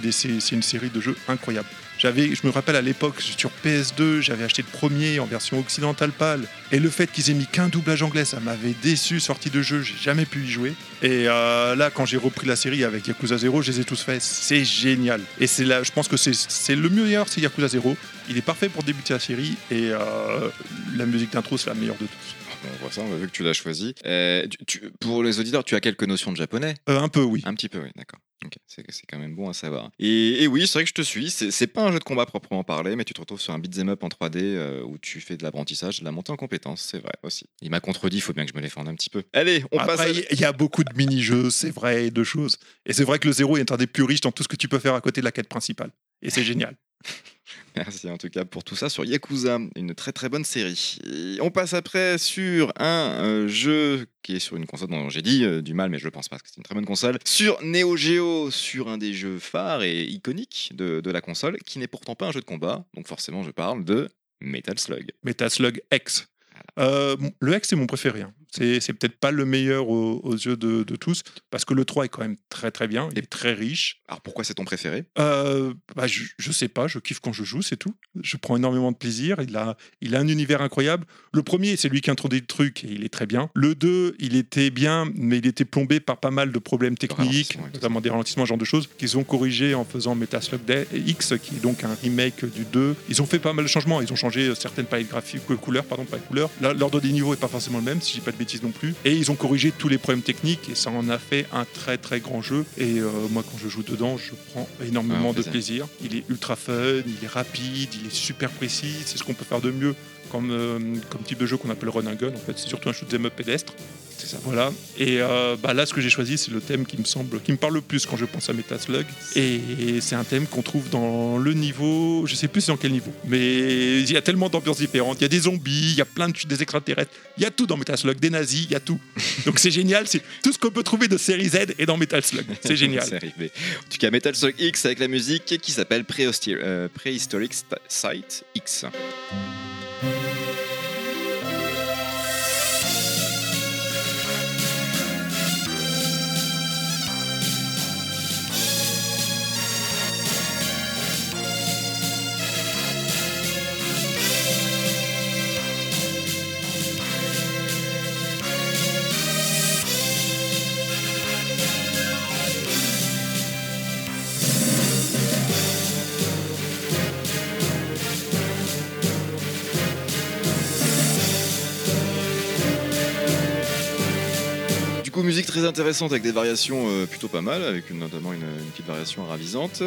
une série de jeux incroyable. J'avais, je me rappelle à l'époque sur PS2, j'avais acheté le premier en version occidentale pâle et le fait qu'ils aient mis qu'un doublage anglais, ça m'avait déçu. Sortie de jeu, j'ai jamais pu y jouer. Et euh, là, quand j'ai repris la série avec Yakuza 0, je les ai tous faits. C'est génial. Et c'est là, je pense que c'est c'est le meilleur, c'est Yakuza 0. Il est parfait pour débuter la série et euh, la musique d'intro, c'est la meilleure de tous. On voit ça, on a vu que tu l'as choisi. Euh, tu- tu- pour les auditeurs, tu as quelques notions de japonais? Euh, un peu, oui. Un petit peu, oui, d'accord. C'est quand même bon à savoir. Et, et oui, c'est vrai que je te suis. C'est pas un jeu de combat proprement parlé, mais tu te retrouves sur un beat'em up en 3D euh, où tu fais de l'apprentissage, de la montée en compétences, c'est vrai aussi. Il m'a contredit, il faut bien que je me défende un petit peu. Allez, on passe. à- Après, il y a beaucoup de mini-jeux, c'est vrai, de choses. Et c'est vrai que le 0 est un des plus riches dans tout ce que tu peux faire à côté de la quête principale. Et c'est génial. (laughs) Merci en tout cas pour tout ça sur Yakuza, une très très bonne série. Et on passe après sur un euh, jeu qui est sur une console dont j'ai dit euh, du mal, mais je le pense pas parce que c'est une très bonne console. Sur Neo Geo, sur un des jeux phares et iconiques de, de la console, qui n'est pourtant pas un jeu de combat. Donc forcément, je parle de Metal Slug. Metal Slug X. Euh, le X, c'est mon préféré. hein. C'est peut-être pas le meilleur aux, aux yeux de, de tous, parce que le 3 est quand même très très bien, il est très riche. Alors pourquoi c'est ton préféré? Euh, bah, je, je sais pas, je kiffe quand je joue, c'est tout. Je prends énormément de plaisir. Il a, il a un univers incroyable. Le premier, c'est lui qui introduit le truc et il est très bien. Le 2, il était bien, mais il était plombé par pas mal de problèmes techniques, notamment des ralentissements, ce genre de choses, qu'ils ont corrigé en faisant Metal Slug Day- X, qui est donc un remake du 2. Ils ont fait pas mal de changements. Ils ont changé euh, certaines palettes graphiques, couleurs, pardon, pas couleurs. L'ordre des niveaux est pas forcément le même, si j'ai pas de bêtises non plus. Et ils ont corrigé tous les problèmes techniques et ça en a fait un très très grand jeu. Et euh, moi, quand je joue dedans, je prends énormément Ah, de plaisir. plaisir. Il est ultra fun, il est rapide, il est super précis. C'est ce qu'on peut faire de mieux comme, euh, comme type de jeu qu'on appelle run and gun. En fait, c'est surtout un shoot 'em up pédestre. C'est ça. Voilà. Et euh, bah là, ce que j'ai choisi, c'est le thème qui me semble, qui me parle le plus quand je pense à Metal Slug. Et c'est un thème qu'on trouve dans le niveau, je sais plus dans quel niveau, mais il y a tellement d'ambiances différentes. Il y a des zombies, il y a plein de des extraterrestres, il y a tout dans Metal Slug, des nazis, il y a tout. Donc c'est génial. C'est tout ce qu'on peut trouver de série Z est dans Metal Slug. C'est génial. (laughs) C'est arrivé. En tout cas, Metal Slug X avec la musique qui s'appelle euh, Prehistoric St- Site X. très intéressante avec des variations euh, plutôt pas mal, avec une- notamment une, une petite variation ravisante.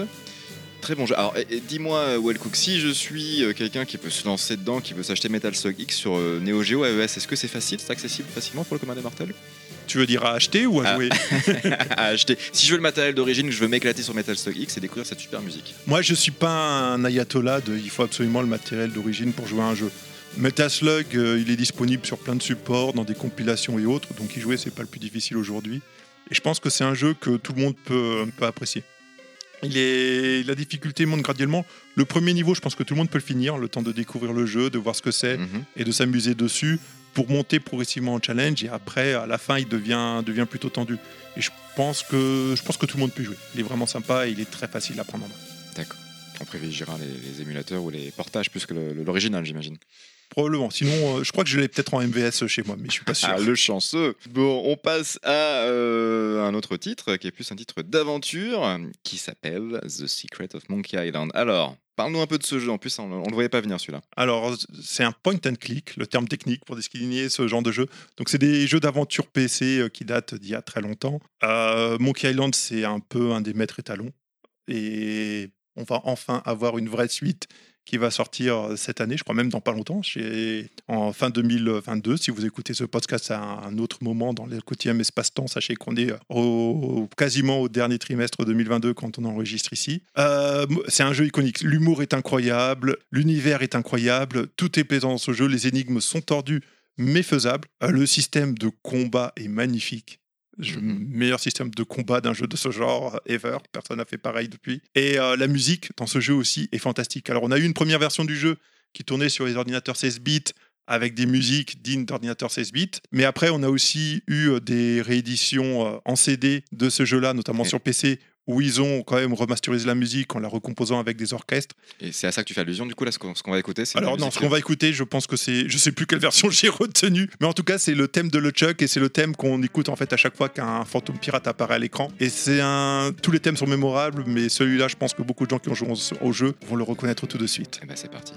Très bon jeu. Alors, et- et dis-moi, euh, Wellcook, si je suis euh, quelqu'un qui peut se lancer dedans, qui veut s'acheter Metal Slug X sur euh, Neo Geo AES, est-ce que c'est facile C'est accessible facilement pour le commun des mortels? Tu veux dire à acheter ou à Ah. jouer? (laughs) À acheter Si je veux le matériel d'origine, que je veux m'éclater sur Metal Slug X et découvrir cette super musique. Moi, je suis pas un ayatollah de il faut absolument le matériel d'origine pour jouer à un jeu. Metal Slug, euh, il est disponible sur plein de supports, dans des compilations et autres, donc y jouer, c'est pas le plus difficile aujourd'hui. Et je pense que c'est un jeu que tout le monde peut, peut apprécier. Il est... La difficulté monte graduellement. Le premier niveau, je pense que tout le monde peut le finir, le temps de découvrir le jeu, de voir ce que c'est Mhm. et de s'amuser dessus pour monter progressivement en challenge. Et après, à la fin, il devient, devient plutôt tendu. Et je pense, que, je pense que tout le monde peut y jouer. Il est vraiment sympa et il est très facile à prendre en main. D'accord. On privilégiera les, les émulateurs ou les portages plus que l'original, j'imagine. Probablement. Sinon, euh, je crois que je l'ai peut-être en MVS chez moi, mais je suis pas sûr. Ah, le chanceux. Bon, on passe à euh, un autre titre qui est plus un titre d'aventure qui s'appelle The Secret of Monkey Island. Alors, parle-nous un peu de ce jeu. En plus, on, on le voyait pas venir celui-là. Alors, c'est un point and click, le terme technique pour désigner ce genre de jeu. Donc, c'est des jeux d'aventure PC euh, qui datent d'il y a très longtemps. Euh, Monkey Island, c'est un peu un des maîtres étalons. Et on va enfin avoir une vraie suite qui va sortir euh, cette année, je crois même dans pas longtemps, en fin 2022. Si vous écoutez ce podcast à un autre moment dans le quotidien espace-temps, sachez qu'on est euh, quasiment au dernier trimestre 2022 quand on enregistre ici. Euh, c'est un jeu iconique. L'humour est incroyable, l'univers est incroyable, tout est plaisant dans ce jeu, les énigmes sont tordues mais faisables. Le système de combat est magnifique. Je- Mhm. Meilleur système de combat d'un jeu de ce genre ever. Personne n'a fait pareil depuis. Et euh, la musique dans ce jeu aussi est fantastique. Alors, on a eu une première version du jeu qui tournait sur les ordinateurs 16 bits avec des musiques dignes d'ordinateurs 16 bits. Mais après, on a aussi eu euh, des rééditions euh, en CD de ce jeu-là, notamment sur PC, où ils ont quand même remasterisé la musique en la recomposant avec des orchestres. Et c'est à ça que tu fais allusion, du coup, là, ce qu'on va écouter. c'est Alors non, ce qu'on va écouter, je pense que c'est, je sais plus quelle (laughs) version j'ai retenue, mais en tout cas c'est le thème de LeChuck et c'est le thème qu'on écoute en fait à chaque fois qu'un fantôme pirate apparaît à l'écran. Et c'est un, tous les thèmes sont mémorables, mais celui-là, je pense que beaucoup de gens qui ont joué au- jeu vont le reconnaître tout de suite. Eh ben, c'est parti.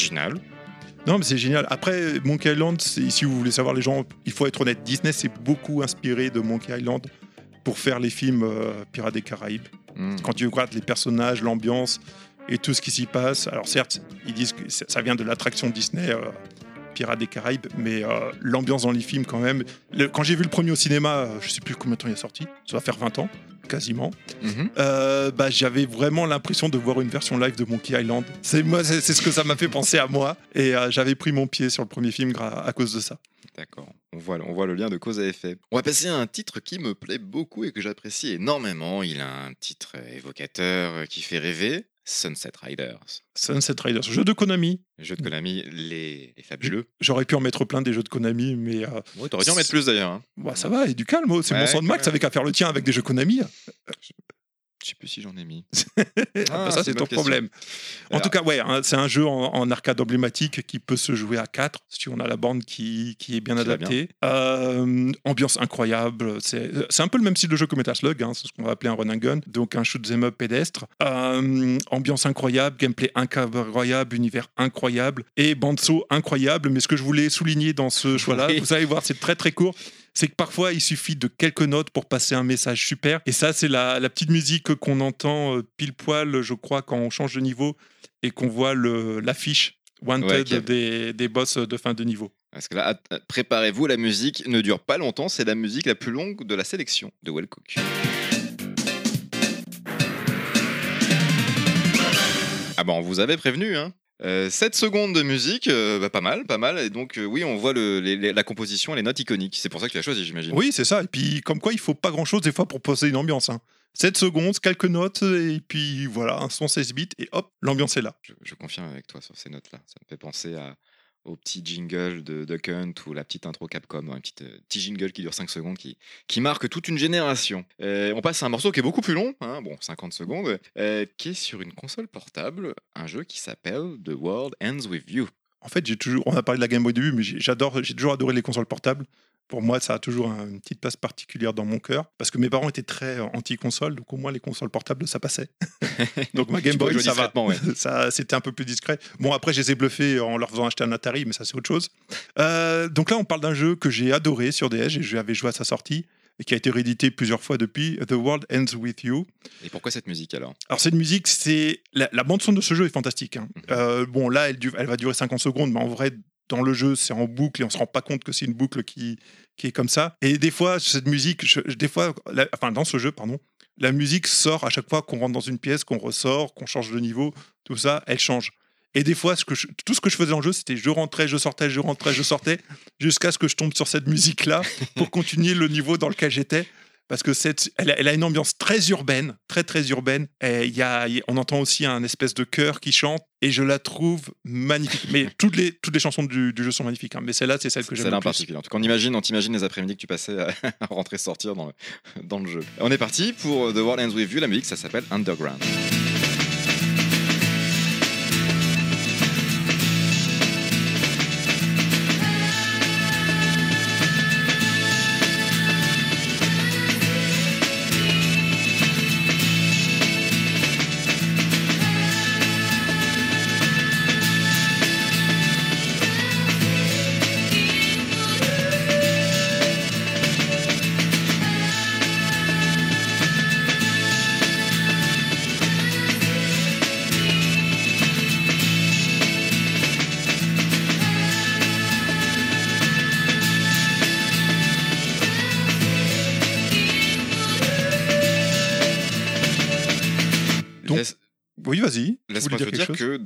Original. Non, mais c'est génial. Après, Monkey Island, si vous voulez savoir les gens, il faut être honnête, Disney s'est beaucoup inspiré de Monkey Island pour faire les films euh, Pirates des Caraïbes. Hmm. quand tu regardes les personnages, l'ambiance et tout ce qui s'y passe. Alors certes, ils disent que ça vient de l'attraction Disney euh, Pirates des Caraïbes, mais euh, l'ambiance dans les films quand même. Le- quand j'ai vu le premier au cinéma, je sais plus combien de temps il est sorti, ça va faire 20 ans quasiment. Mhm. Euh, bah, j'avais vraiment l'impression de voir une version live de Monkey Island. C'est moi, c'est ce que ça m'a fait penser à moi, et euh, j'avais pris mon pied sur le premier film à cause de ça. D'accord, on voit, on voit le lien de cause à effet. On va passer à un titre qui me plaît beaucoup et que j'apprécie énormément. Il a un titre évocateur euh, qui fait rêver. Sunset Riders. Sunset Riders, jeu de Konami. Jeu de Konami, les, les fabuleux. J'aurais pu en mettre plein des jeux de Konami, mais euh, Ouais, T'aurais dû en mettre plus d'ailleurs. hein. bah, ça va, et du calme, oh, c'est Ouais, mon son de Max avec à faire le tien avec des jeux Konami. Je sais plus si j'en ai mis. (laughs) Ah, Ah, ça, c'est ton problème. En Alors- tout cas, ouais, hein, c'est un jeu en, en arcade emblématique qui peut se jouer à 4 si on a la bande qui, qui est bien Qui adaptée. Euh, ambiance incroyable. C'est c'est un peu le même style de jeu que Metal Slug, hein, c'est ce qu'on va appeler un run and gun, donc un shoot 'em up pédestre. Euh, ambiance incroyable, gameplay incroyable, univers incroyable et bande incroyable. Mais ce que je voulais souligner dans ce choix-là, Oui. vous allez voir, c'est très très court c'est que parfois il suffit de quelques notes pour passer un message super. Et ça, c'est la, la petite musique qu'on entend euh, pile poil, je crois, quand on change de niveau et qu'on voit le- l'affiche Wanted Ouais, des, des boss de fin de niveau. Parce que là, att- préparez-vous, la musique ne dure pas longtemps. C'est la musique la plus longue de la sélection de Well Cook. Ah bon, on vous avait prévenu, hein 7 secondes de musique, euh, bah, pas mal, pas mal. Et donc, euh, oui, on voit le- les- les- la composition, les notes iconiques. C'est pour ça que tu as choisi, j'imagine. Oui, c'est ça. Et puis, comme quoi, il faut pas grand-chose des fois pour poser une ambiance. hein. 7 secondes, quelques notes, et puis voilà, un son 16 bits, et hop, l'ambiance est là. Je, je confirme avec toi sur ces notes-là. Ça me fait penser à, au petit jingle de Duck Hunt ou la petite intro Capcom, un petit, euh, jingle qui dure 5 secondes, qui, marque toute une génération. Euh, on passe à un morceau qui est beaucoup plus long, hein, bon, 50 secondes, euh, qui est sur une console portable, un jeu qui s'appelle The World Ends With You. En fait, j'ai toujours, on a parlé de la Game Boy début, mais j'adore, j'ai toujours adoré les consoles portables. Pour moi, ça a toujours un- une petite place particulière dans mon cœur, parce que mes parents étaient très euh, anti-console, donc au moins les consoles portables, ça passait. (laughs) donc ma Game Boy, ça va. discrètement, ouais. (laughs) ça, c'était un peu plus discret. Bon, après, je les ai bluffés en leur faisant acheter un Atari, mais ça, c'est autre chose. Euh, donc là, on parle d'un jeu que j'ai adoré sur DS, et j'avais joué à sa sortie, et qui a été réédité plusieurs fois depuis, The World Ends With You. Et pourquoi cette musique alors? Alors cette musique, c'est la, la bande son de ce jeu est fantastique. hein. Mhm. Euh, bon là, elle va durer 50 secondes, mais en vrai, dans le jeu, c'est en boucle et on se rend pas compte que c'est une boucle qui, qui est comme ça. Et des fois, cette musique, des fois, enfin dans ce jeu, pardon, la musique sort à chaque fois qu'on rentre dans une pièce, qu'on ressort, qu'on change de niveau, tout ça, elle change. Et des fois, tout ce que je faisais en jeu, c'était je rentrais, je sortais, je rentrais, je sortais, jusqu'à ce que je tombe sur cette musique-là pour continuer le niveau dans lequel j'étais. Parce que cette, elle, a, elle a une ambiance très urbaine, très très urbaine. Et y a, y on entend aussi un espèce de chœur qui chante et je la trouve magnifique. Mais (laughs) toutes les, toutes les chansons du, du jeu sont magnifiques. hein. Mais celle-là, c'est celle que j'aime le plus. particulier. En tout cas, on imagine, on t'imagine les après-midi que tu passais à à (laughs) rentrer sortir dans le, dans le jeu. On est parti pour The World Ends With You. La musique, ça s'appelle Underground.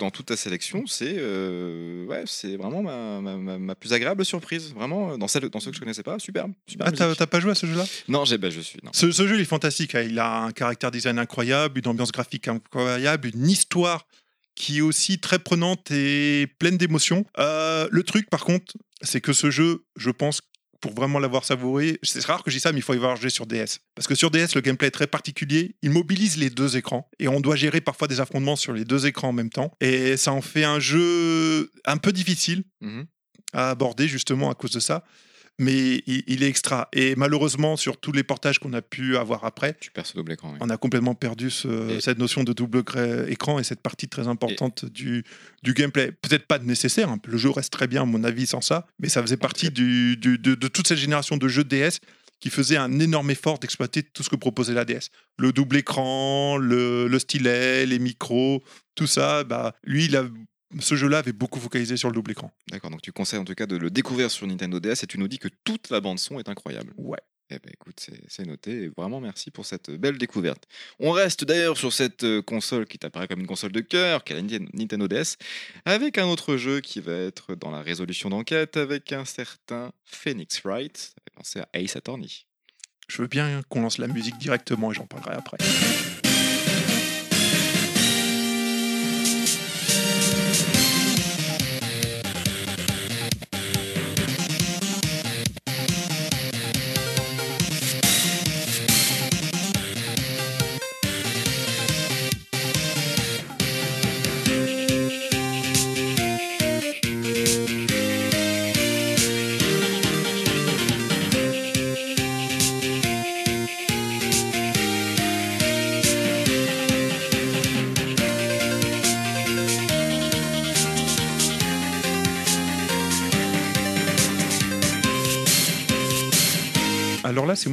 Dans toute ta sélection, c'est euh, ouais, c'est vraiment ma, ma- ma- ma plus agréable surprise. Vraiment, dans, celle, dans ceux que je connaissais pas, superbe. superbe Ah, t'as pas joué à ce jeu-là? Non, j'ai, bah, je suis. Non. ce, ce jeu, il est fantastique. hein. Il a un caractère design incroyable, une ambiance graphique incroyable, une histoire qui est aussi très prenante et pleine d'émotions. Euh, le truc, par contre, c'est que ce jeu, je pense, pour vraiment l'avoir savouré, c'est rare que je dis ça, mais il faut y avoir joué sur DS. Parce que sur DS, le gameplay est très particulier. Il mobilise les deux écrans et on doit gérer parfois des affrontements sur les deux écrans en même temps. Et ça en fait un jeu un peu difficile Mhm. à aborder justement à cause de ça. Mais il, il est extra. Et malheureusement, sur tous les portages qu'on a pu avoir après, Tu perds ce double écran. oui. on a complètement perdu ce- Et- cette notion de double écran et cette partie très importante du, du gameplay. Peut-être pas nécessaire, hein. le jeu reste très bien à mon avis sans ça, mais ça faisait partie du- du- de, de toute cette génération de jeux DS qui faisait un énorme effort d'exploiter tout ce que proposait la DS. Le double écran, le, le stylet, les micros, tout ça, bah, lui, il a- ce jeu-là avait beaucoup focalisé sur le double écran. D'accord, donc tu conseilles en tout cas de le découvrir sur Nintendo DS et tu nous dis que toute la bande-son est incroyable. Ouais. Eh ben écoute, c'est noté. Et vraiment, merci pour cette belle découverte. On reste d'ailleurs sur cette euh, console qui t'apparaît comme une console de cœur, qui est la Nintendo- DS, avec un autre jeu qui va être dans la résolution d'enquête avec un certain Phoenix Wright. Penser à Ace Attorney. Je veux bien qu'on lance la musique directement et j'en parlerai après.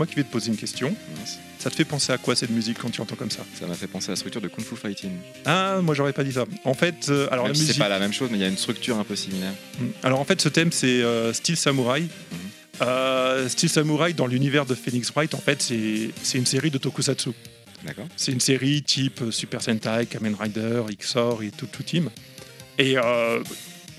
Moi qui vais te poser une question. Ça te fait penser à quoi cette musique quand tu entends comme ça? Ça m'a fait penser à la structure de Kung Fu Fighting. Ah, moi j'aurais pas dit ça. En fait, euh, alors Même la si musique. c'est pas la même chose, mais il y a une structure un peu similaire. Mm. Alors en fait, ce thème c'est euh, Style Samurai. Euh, Style Samurai dans l'univers de Phoenix Wright, en fait, c'est une série de tokusatsu. D'accord C'est une série type Super Sentai, Kamen Rider, XOR et tout, tout team. Et euh,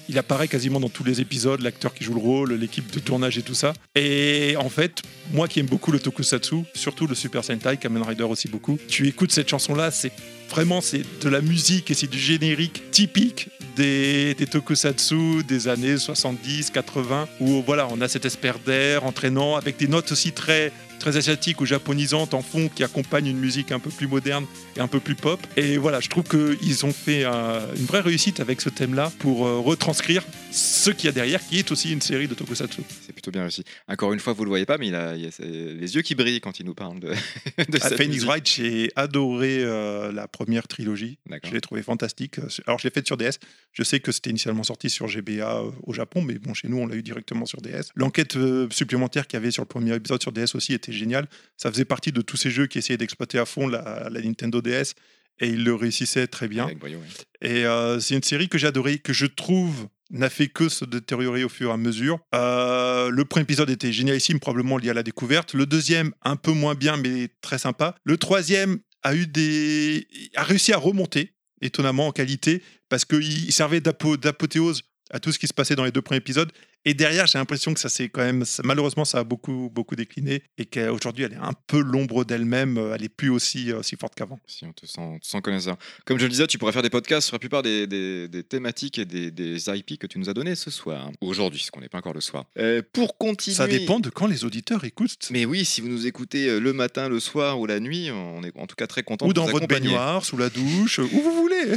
Il apparaît quasiment dans tous les épisodes, l'acteur qui joue le rôle, l'équipe de tournage et tout ça. Et en fait, moi qui aime beaucoup le tokusatsu, surtout le Super Sentai, Kamen Rider aussi beaucoup, tu écoutes cette chanson-là, c'est vraiment c'est de la musique et c'est du générique typique des, tokusatsu des années 70, 80, où voilà, on a cette espère d'air entraînant avec des notes aussi très très asiatiques ou japonisantes en fond qui accompagnent une musique un peu plus moderne et un peu plus pop. Et voilà, je trouve qu'ils ont fait euh, une vraie réussite avec ce thème-là pour euh, retranscrire ce qu'il y a derrière, qui est aussi une série de tokusatsu. C'est plutôt bien réussi. Encore une fois, vous le voyez pas, mais il a, il a les yeux qui brillent quand il nous parle de, de À cette Phoenix. Wright, j'ai adoré euh, la première trilogie. Je l'ai trouvé fantastique. Alors, je l'ai faite sur DS. Je sais que c'était initialement sorti sur GBA euh, au Japon, mais bon, chez nous, on l'a eu directement sur DS. L'enquête euh, supplémentaire qu'il y avait sur le premier épisode sur DS aussi était géniale. Ça faisait partie de tous ces jeux qui essayaient d'exploiter à fond la, la Nintendo DS et ils le réussissaient très bien. Avec brio, ouais. Et euh, c'est une série que j'ai adorée, que je trouve n'a fait que se détériorer au fur et à mesure. Euh, le premier épisode était génialissime, probablement lié à la découverte. Le deuxième, un peu moins bien, mais très sympa. Le troisième a eu des, a réussi à remonter étonnamment en qualité parce qu'il servait d'apo- d'apothéose à tout ce qui se passait dans les deux premiers épisodes. Et derrière, j'ai l'impression que ça s'est quand même, malheureusement, ça a beaucoup, beaucoup décliné et qu'aujourd'hui, elle est un peu l'ombre d'elle-même. euh, Elle est plus aussi, aussi forte qu'avant. Si on te sent, on te sent connaisseur. Comme je le disais, tu pourrais faire des podcasts sur la plupart des, des- des thématiques et des, des IP que tu nous as donné ce soir. Ou Aujourd'hui, parce qu'on n'est pas encore le soir. Euh, pour continuer. Ça dépend de quand les auditeurs écoutent. Mais oui, si vous nous écoutez euh, le matin, le soir ou la nuit, on est en tout cas très content ou de dans vous votre accompagner. baignoire, sous la douche, où vous voulez,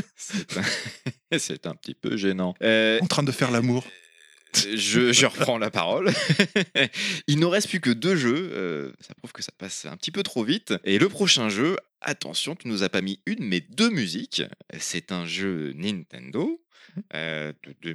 C'est un... (laughs) petit peu gênant. Euh, en train de faire l'amour. Je, je reprends la parole. (laughs) Il ne reste plus que deux jeux. euh, ça prouve que ça passe un petit peu trop vite. Et le prochain jeu, attention, tu nous as pas mis une, mais deux musiques. C'est un jeu Nintendo euh, de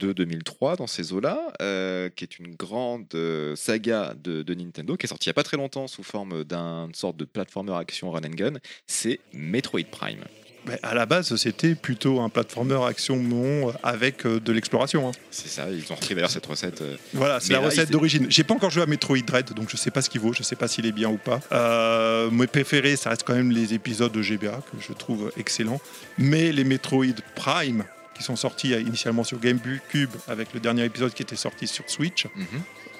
2002-2003 dans ces eaux-là, euh, qui est une grande saga de, de Nintendo qui est sortie il n'y a pas très longtemps sous forme d'une sorte de platformer action run and gun. C'est Metroid Prime. Mais à la base, c'était plutôt un platformer action non avec euh, de l'exploration. hein. C'est ça, ils ont repris d'ailleurs cette recette. euh, Voilà, c'est la là, recette d'origine. J'ai pas encore joué à Metroid Dread, donc je sais pas ce qu'il vaut, je sais pas s'il est bien ou pas. Euh, mes préférés, ça reste quand même les épisodes de GBA que je trouve excellents. Mais les Metroid Prime, qui sont sortis initialement sur GameCube avec le dernier épisode qui était sorti sur Switch, mhm.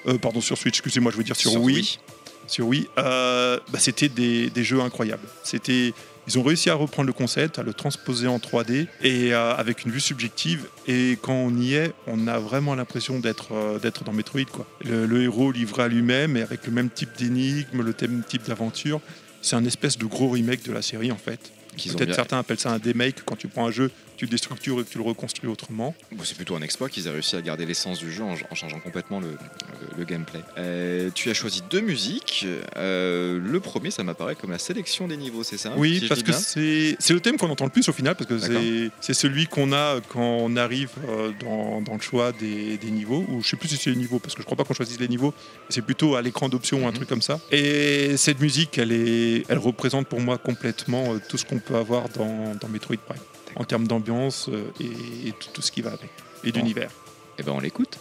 euh, pardon sur Switch, excusez-moi, je veux dire sur, Wii. sur Wii, euh, bah, c'était des, des jeux incroyables. C'était, ils ont réussi à reprendre le concept, à le transposer en 3D et euh, avec une vue subjective. Et quand on y est, on a vraiment l'impression d'être euh, d'être dans Metroid. Quoi. Le, le héros livré à lui-même et avec le même type d'énigme, le même type d'aventure. C'est un espèce de gros remake de la série en fait. Peut-être certains appellent ça un demake quand tu prends un jeu, tu le déstructures et que tu le reconstruis autrement. Bon, c'est plutôt un exploit qu'ils aient réussi à garder l'essence du jeu en, en changeant complètement le, le- le gameplay. Euh, tu as choisi deux musiques. Euh, le premier, ça m'apparaît comme la sélection des niveaux, c'est ça Oui, si parce que c'est le thème qu'on entend le plus au final, parce que c'est- celui qu'on a quand on arrive euh, dans, dans le choix des, des niveaux, ou je sais plus si c'est les niveaux, parce que je crois pas qu'on choisisse les niveaux, c'est plutôt à l'écran d'option ou un Mhm. truc comme ça. Et cette musique, elle, est, elle représente pour moi complètement tout ce qu'on peut avoir dans, dans Metroid Prime, en termes d'ambiance euh, et, et tout, tout ce qui va avec, et d'univers. Eh ben, on l'écoute.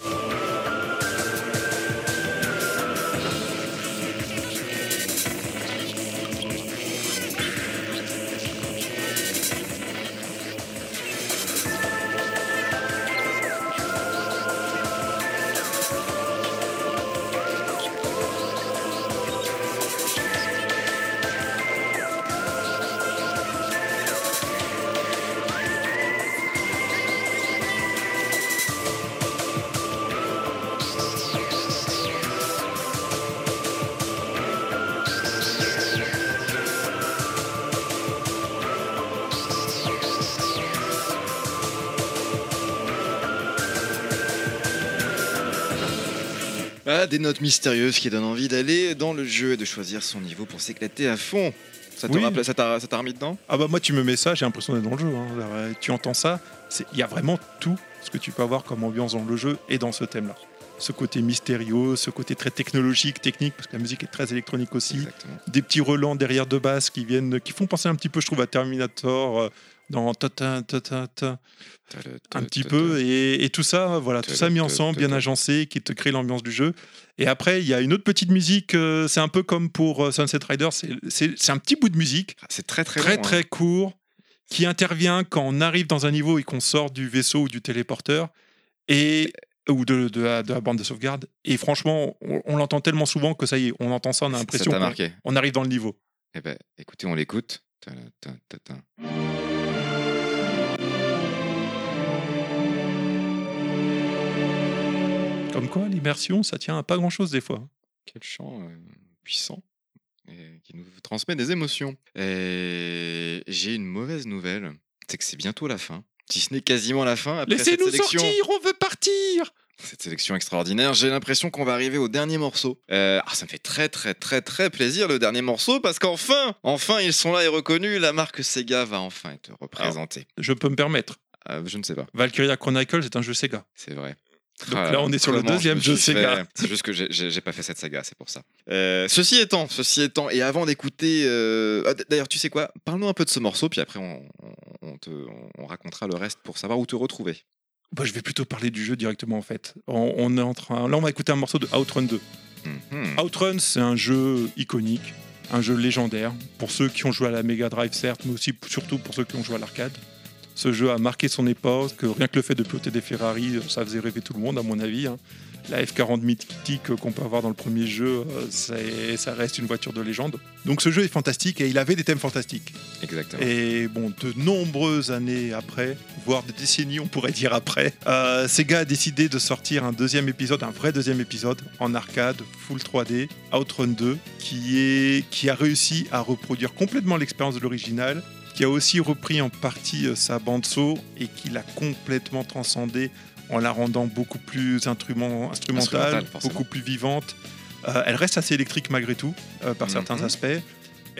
Des notes mystérieuses qui donnent envie d'aller dans le jeu et de choisir son niveau pour s'éclater à fond. Ça te Oui. ça t'a t'a remis dedans? Ah bah moi tu me mets ça, j'ai l'impression d'être dans le jeu. hein. Euh, Tu entends ça, c'est- il y a vraiment tout ce que tu peux avoir comme ambiance dans le jeu et dans ce thème-là. Ce côté mystérieux, ce côté très technologique, technique, parce que la musique est très électronique aussi. Exactement. Des petits relents derrière de basse qui viennent, qui font penser un petit peu, je trouve, à Terminator euh, dans ta ta ta ta ta, un petit peu et, et tout ça, voilà, tout ça mis ensemble, bien agencé, qui te crée l'ambiance du jeu. Et après, il y a une autre petite musique, euh, c'est un peu comme pour euh, Sunset Rider, c'est- un petit bout de musique Ah, C'est très très très long, hein. très court qui intervient quand on arrive dans un niveau et qu'on sort du vaisseau ou du téléporteur Et ou de, de la, de la bande de sauvegarde. Et franchement, on, on l'entend tellement souvent que ça y est, on entend ça, on a l'impression qu'on on arrive dans le niveau. Eh ben, écoutez, on l'écoute. Comme quoi, l'immersion, ça tient à pas grand-chose des fois. Quel chant euh, puissant et qui nous transmet des émotions. Et j'ai une mauvaise nouvelle, c'est que c'est bientôt la fin. Si ce n'est quasiment la fin, après cette Laissez-nous sélection, sortir, on veut partir cette sélection extraordinaire, j'ai l'impression qu'on va arriver au dernier morceau. Euh, ah, ça me fait très très très très plaisir le dernier morceau parce qu'enfin, enfin ils sont là et reconnus, la marque Sega va enfin être représentée. Je peux me permettre. Euh, je ne sais pas, Valkyria Chronicle, c'est un jeu Sega. c'est vrai. Donc là, on est sur le je deuxième me jeu Sega. fait- C'est juste que j'ai- pas fait cette saga, c'est pour ça. Euh, ceci étant, ceci étant, et avant d'écouter, euh, ah, d'ailleurs, tu sais quoi? Parle-nous un peu de ce morceau, puis après on, te, on racontera le reste pour savoir où te retrouver. Bah, je vais plutôt parler du jeu directement en fait. On, on est en train. Là, on va écouter un morceau de Outrun 2. Mhm. Outrun, c'est un jeu iconique, un jeu légendaire pour ceux qui ont joué à la Mega Drive certes, mais aussi surtout pour ceux qui ont joué à l'arcade. Ce jeu a marqué son époque, que rien que le fait de piloter des Ferrari, ça faisait rêver tout le monde à mon avis. hein. La F40 mythique qu'on peut avoir dans le premier jeu, euh, ça reste une voiture de légende. Donc ce jeu est fantastique et il avait des thèmes fantastiques. Exactement. Et bon, de nombreuses années après, voire des décennies, on pourrait dire après, euh, Sega a décidé de sortir un deuxième épisode, un vrai deuxième épisode en arcade, full 3D, Outrun 2, qui, est, qui a réussi à reproduire complètement l'expérience de l'original, qui a aussi repris en partie euh, sa bande son et qui l'a complètement transcendée en la rendant beaucoup plus instrument- instrumentale, beaucoup plus vivante. Euh, elle reste assez électrique malgré tout, euh, par Mhm. certains aspects.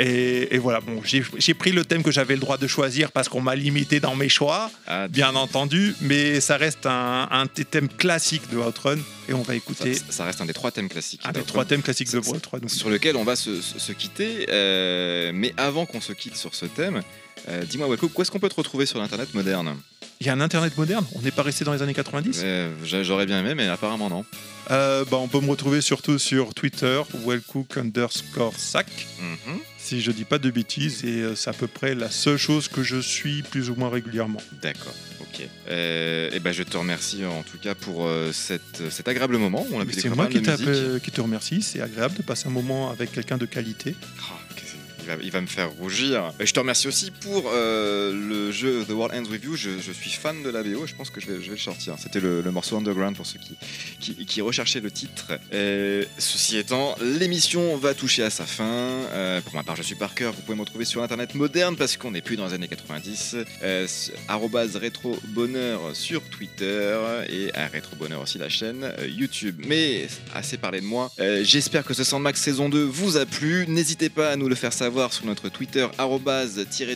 Et, et voilà, bon, j'ai pris le thème que j'avais le droit de choisir parce qu'on m'a limité dans mes choix, Ah, bien entendu, mais ça reste un, thèmes classiques de Outrun et on va écouter ça reste un des trois thèmes classiques. un des trois thèmes classiques de Outrun. sur lequel on va se, se- se quitter. euh, mais avant qu'on se quitte sur ce thème, euh, dis-moi, Waco, où est-ce qu'on peut te retrouver sur l'Internet moderne? Il y a un Internet moderne, on n'est pas resté dans les années 90. Euh, j'a- J'aurais bien aimé, mais apparemment non. Euh, bah, on peut me retrouver surtout sur Twitter, wellcook underscore sac, Mhm. si je dis pas de bêtises, et euh, c'est à peu près la seule chose que je suis plus ou moins régulièrement. D'accord, ok. et ben, je te remercie en tout cas pour euh, cette, cet agréable moment. C'est moi qui, te remercie, c'est agréable de passer un moment avec quelqu'un de qualité. Ah, il va me faire rougir. Et je te remercie aussi pour euh, le jeu The World Ends With You. Je, suis fan de la BO je pense que je vais, le sortir. C'était le, morceau Underground pour ceux qui, qui, recherchaient le titre. Ceci étant, l'émission va toucher à sa fin. Euh, pour ma part, je suis Parker. Vous pouvez me retrouver sur Internet moderne parce qu'on n'est plus dans les années 90. Euh, rétro bonheur sur Twitter et à rétro bonheur aussi la chaîne euh, YouTube. Mais assez parlé de moi. J'espère que ce Sandmax saison 2 vous a plu. N'hésitez pas à nous le faire savoir sur notre Twitter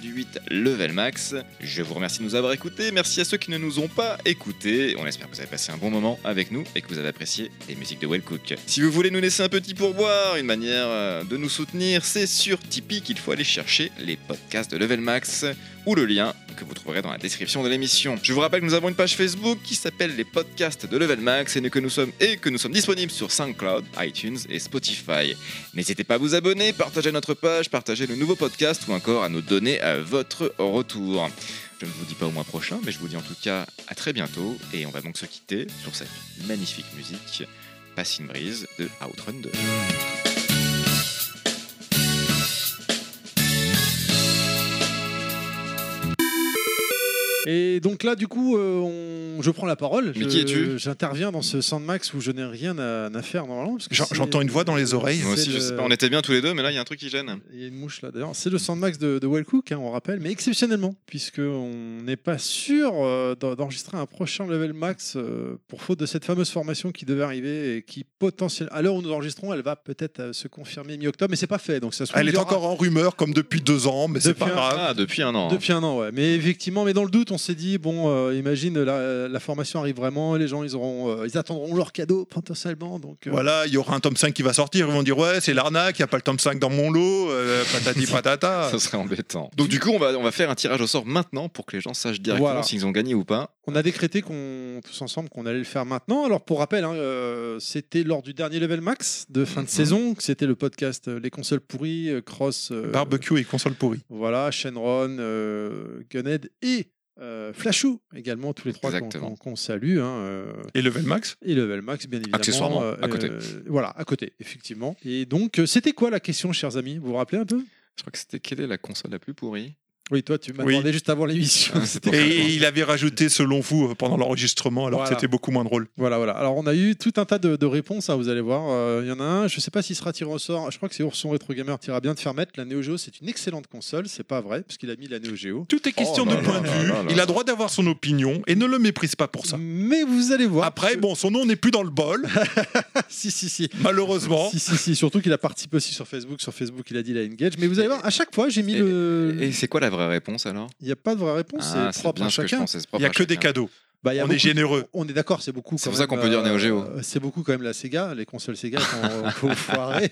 du 8 levelmax. Je vous remercie de nous avoir écoutés. Merci à ceux qui ne nous ont pas écoutés. On espère que vous avez passé un bon moment avec nous et que vous avez apprécié les musiques de Wellcook. Si vous voulez nous laisser un petit pourboire, une manière euh, de nous soutenir, c'est sur Tipeee qu'il faut aller chercher les podcasts de Level Max ou le lien que vous trouverez dans la description de l'émission. Je vous rappelle que nous avons une page Facebook qui s'appelle les podcasts de Level Max et que nous sommes et que nous sommes disponibles sur SoundCloud, iTunes et Spotify. N'hésitez pas à vous abonner, partager notre page, le nouveau podcast ou encore à nous donner euh, votre retour. Je ne vous dis pas au mois prochain, mais je vous dis en tout cas à très bientôt et on va donc se quitter sur cette magnifique musique Passing Breeze de Outrun 2. Et donc là, du coup, euh, on- je prends la parole. Mais Je- qui es-tu? J'interviens dans ce Sandmax où je n'ai rien à, à faire normalement. parce que J'en- c'est- J'entends une voix dans les oreilles. Moi aussi, je sais pas, on était bien tous les deux, mais là il y a un truc qui gêne. Il y a une mouche là d'ailleurs. C'est le Sandmax de, de Wellcook, hein, on rappelle, mais exceptionnellement, puisqu'on n'est pas sûr euh, d'en- d'enregistrer un prochain level max euh, pour faute de cette fameuse formation qui devait arriver et qui potentiellement, à l'heure où nous enregistrons, elle va peut-être euh, se confirmer mi-octobre, mais c'est pas fait. Donc ça se trouve, Elle il est y aura- encore en rumeur comme depuis deux ans, mais c'est Depuis pas un- grave. Ah, depuis un an. hein. Depuis un an, ouais. Mais effectivement, mais dans le doute, on s'est dit bon, euh, imagine la, la formation arrive vraiment, les gens ils auront, euh, ils attendront leur cadeau potentiellement, donc. euh, Voilà, il y aura un tome 5 qui va sortir, ils vont dire ouais, c'est l'arnaque, il n'y a pas le tome 5 dans mon lot, euh, patati (laughs) patata. Ça serait embêtant. Donc du coup, on va, on va faire un tirage au sort maintenant pour que les gens sachent directement Voilà. s'ils ont gagné ou pas. On a décrété qu'on tous ensemble qu'on allait le faire maintenant. Alors pour rappel, hein, euh, c'était lors du dernier level max de fin de Mhm. saison, que c'était le podcast euh, Les consoles pourries, euh, Cross, euh, Barbecue et console pourrie. voilà, Shenron, euh, Gunhead et euh, Flashou également, tous les trois qu'on salue. hein, euh, Et Level Max et Level Max, bien évidemment. Accessoirement, à côté. voilà, à côté, effectivement. Et donc, euh, c'était quoi la question, chers amis? Vous vous rappelez un peu? Je crois que c'était quelle est la console la plus pourrie? Oui, toi, tu m'as Oui. demandé juste avant l'émission. Ah, Et il avait rajouté selon vous euh, pendant l'enregistrement, alors Voilà. que c'était beaucoup moins drôle. Voilà, voilà. Alors, on a eu tout un tas de, de réponses, hein, vous allez voir. Euh, Il y en a un, je sais pas s'il sera tiré au sort. Je crois que c'est Ourson Retro Gamer qui ira bien te faire mettre. La Neo Geo, c'est une excellente console. C'est pas vrai, parce qu'il a mis la Neo Geo. Tout est question Oh là de là point de vue. Il a droit d'avoir son opinion et ne le méprise pas pour ça. Mais vous allez voir. Après, que- bon, son nom n'est plus dans le bol, (laughs) si, si, si. malheureusement. Si, si, si. Surtout qu'il a participé aussi sur Facebook. Sur Facebook, il a dit la engage. Mais vous allez voir, à chaque fois, j'ai mis Et- le. Et c'est quoi la vraie réponse alors? Il n'y a pas de vraie réponse. Ah, c'est propre bien à chacun. Il n'y a que des cadeaux. Bah, il y a On est généreux. On est d'accord, c'est beaucoup. C'est quand pour ça qu'on peut dire Neo Geo. euh, C'est beaucoup quand même la Sega, les consoles Sega qu'on qu'on foirait.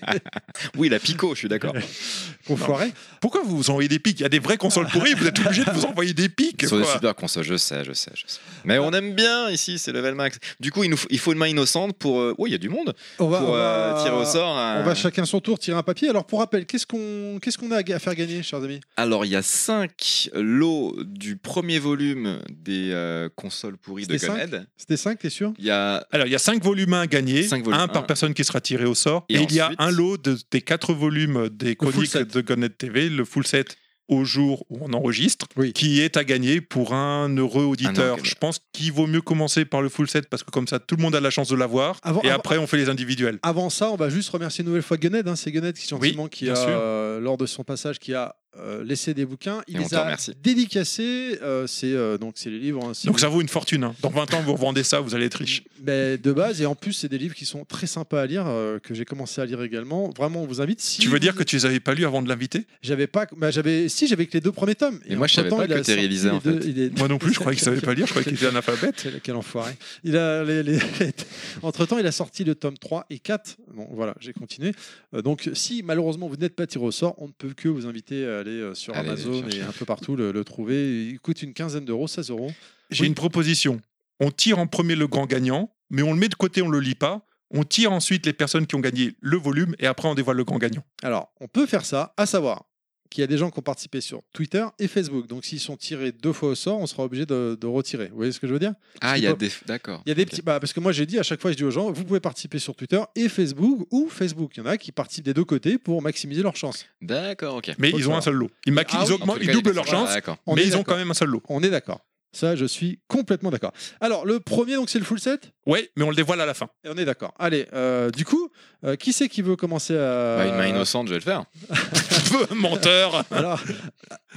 Oui, la Pico, je suis d'accord. (laughs) qu'on foirait. Pourquoi vous vous envoyez des pics? Il y a des vraies consoles (laughs) pourries, vous êtes obligé de vous envoyer des pics. Sur des super consoles, je sais, je sais, je sais. Mais on aime bien ici, c'est level max. Du coup, il, nous faut, il faut une main innocente pour. euh, Oh, il y a du monde On va, pour on euh, tirer au sort. un- On va chacun son tour tirer un papier. Alors pour rappel, qu'est-ce qu'on qu'est-ce qu'on a à faire gagner, chers amis? Alors, il y a 5 lots du premier volume des euh, consoles pourries de C'était cinq Gunhead. C'était 5, t'es sûr? Il y a. Alors, il y a 5 volumes à gagner, volumes, un par un. personne qui sera tiré au sort. Et Et, il y a un lot de- des 4 volumes des chroniques de Gunnet TV, le full set au jour où on enregistre, Oui. qui est à gagner pour un heureux auditeur. Je pense qu'il vaut mieux commencer par le full set parce que comme ça, tout le monde a la chance de l'avoir. Et avant- après, on fait les individuels. Avant ça, on va juste remercier une nouvelle fois Gunhead. Hein, c'est Gunhead qui gentiment qui bien a, euh, lors de son passage, qui a euh, laissé des bouquins. Il Et les a dédicacés. euh, c'est euh, donc c'est les livres. hein, Donc ça vaut une fortune. hein. Dans 20 ans, vous revendez ça, vous allez être riche. Mais de base et en plus c'est des livres qui sont très sympas à lire euh, que j'ai commencé à lire également. Vraiment, on vous invite. Si Tu veux dire que tu les avais pas lus avant de l'inviter? J'avais pas, bah, j'avais, si j'avais que les deux premiers tomes. Et moi, je savais pas il a que t'es les en deux- fait. il est- Moi non plus, je croyais (laughs) qu'il savait pas lire, je croyais qu'il était analphabète. Quel, (laughs) quel enfoiré. Il a, les, les- (laughs) Entre temps, il a sorti le tome 3 et 4. Bon, voilà, j'ai continué. Euh, donc, si malheureusement vous n'êtes pas tiré au sort, on ne peut que vous inviter aller euh, sur Allez, Amazon chercher. et un peu partout le, le trouver. Il coûte une quinzaine d'euros, 16 euros. J'ai Oui. une proposition. On tire en premier le grand gagnant, mais on le met de côté, on le lit pas. On tire ensuite les personnes qui ont gagné le volume et après on dévoile le grand gagnant. Alors, on peut faire ça, à savoir qu'il y a des gens qui ont participé sur Twitter et Facebook. Donc, s'ils sont tirés deux fois au sort, on sera obligé de, de retirer. Vous voyez ce que je veux dire? Ah, il y a des. D'accord. Il y a des petits. Bah, parce que moi, j'ai dit à chaque fois, je dis aux gens, vous pouvez participer sur Twitter et Facebook ou Facebook. Il y en a qui participent des deux côtés pour maximiser leurs chances. D'accord, ok. Mais Faut ils ont un seul lot. Ils, Ah ils oui. augmentent- ils doublent leur chance, Ah. On mais ils ont quand même un seul lot. On est d'accord. Ça, je suis complètement d'accord. Alors, le premier, donc, c'est le full set? Ouais, mais on le dévoile à la fin. Et on est d'accord. Allez, euh, du coup, euh, qui c'est qui veut commencer à. Bah, une main innocente, je vais le faire. (laughs) (laughs) Menteur Alors,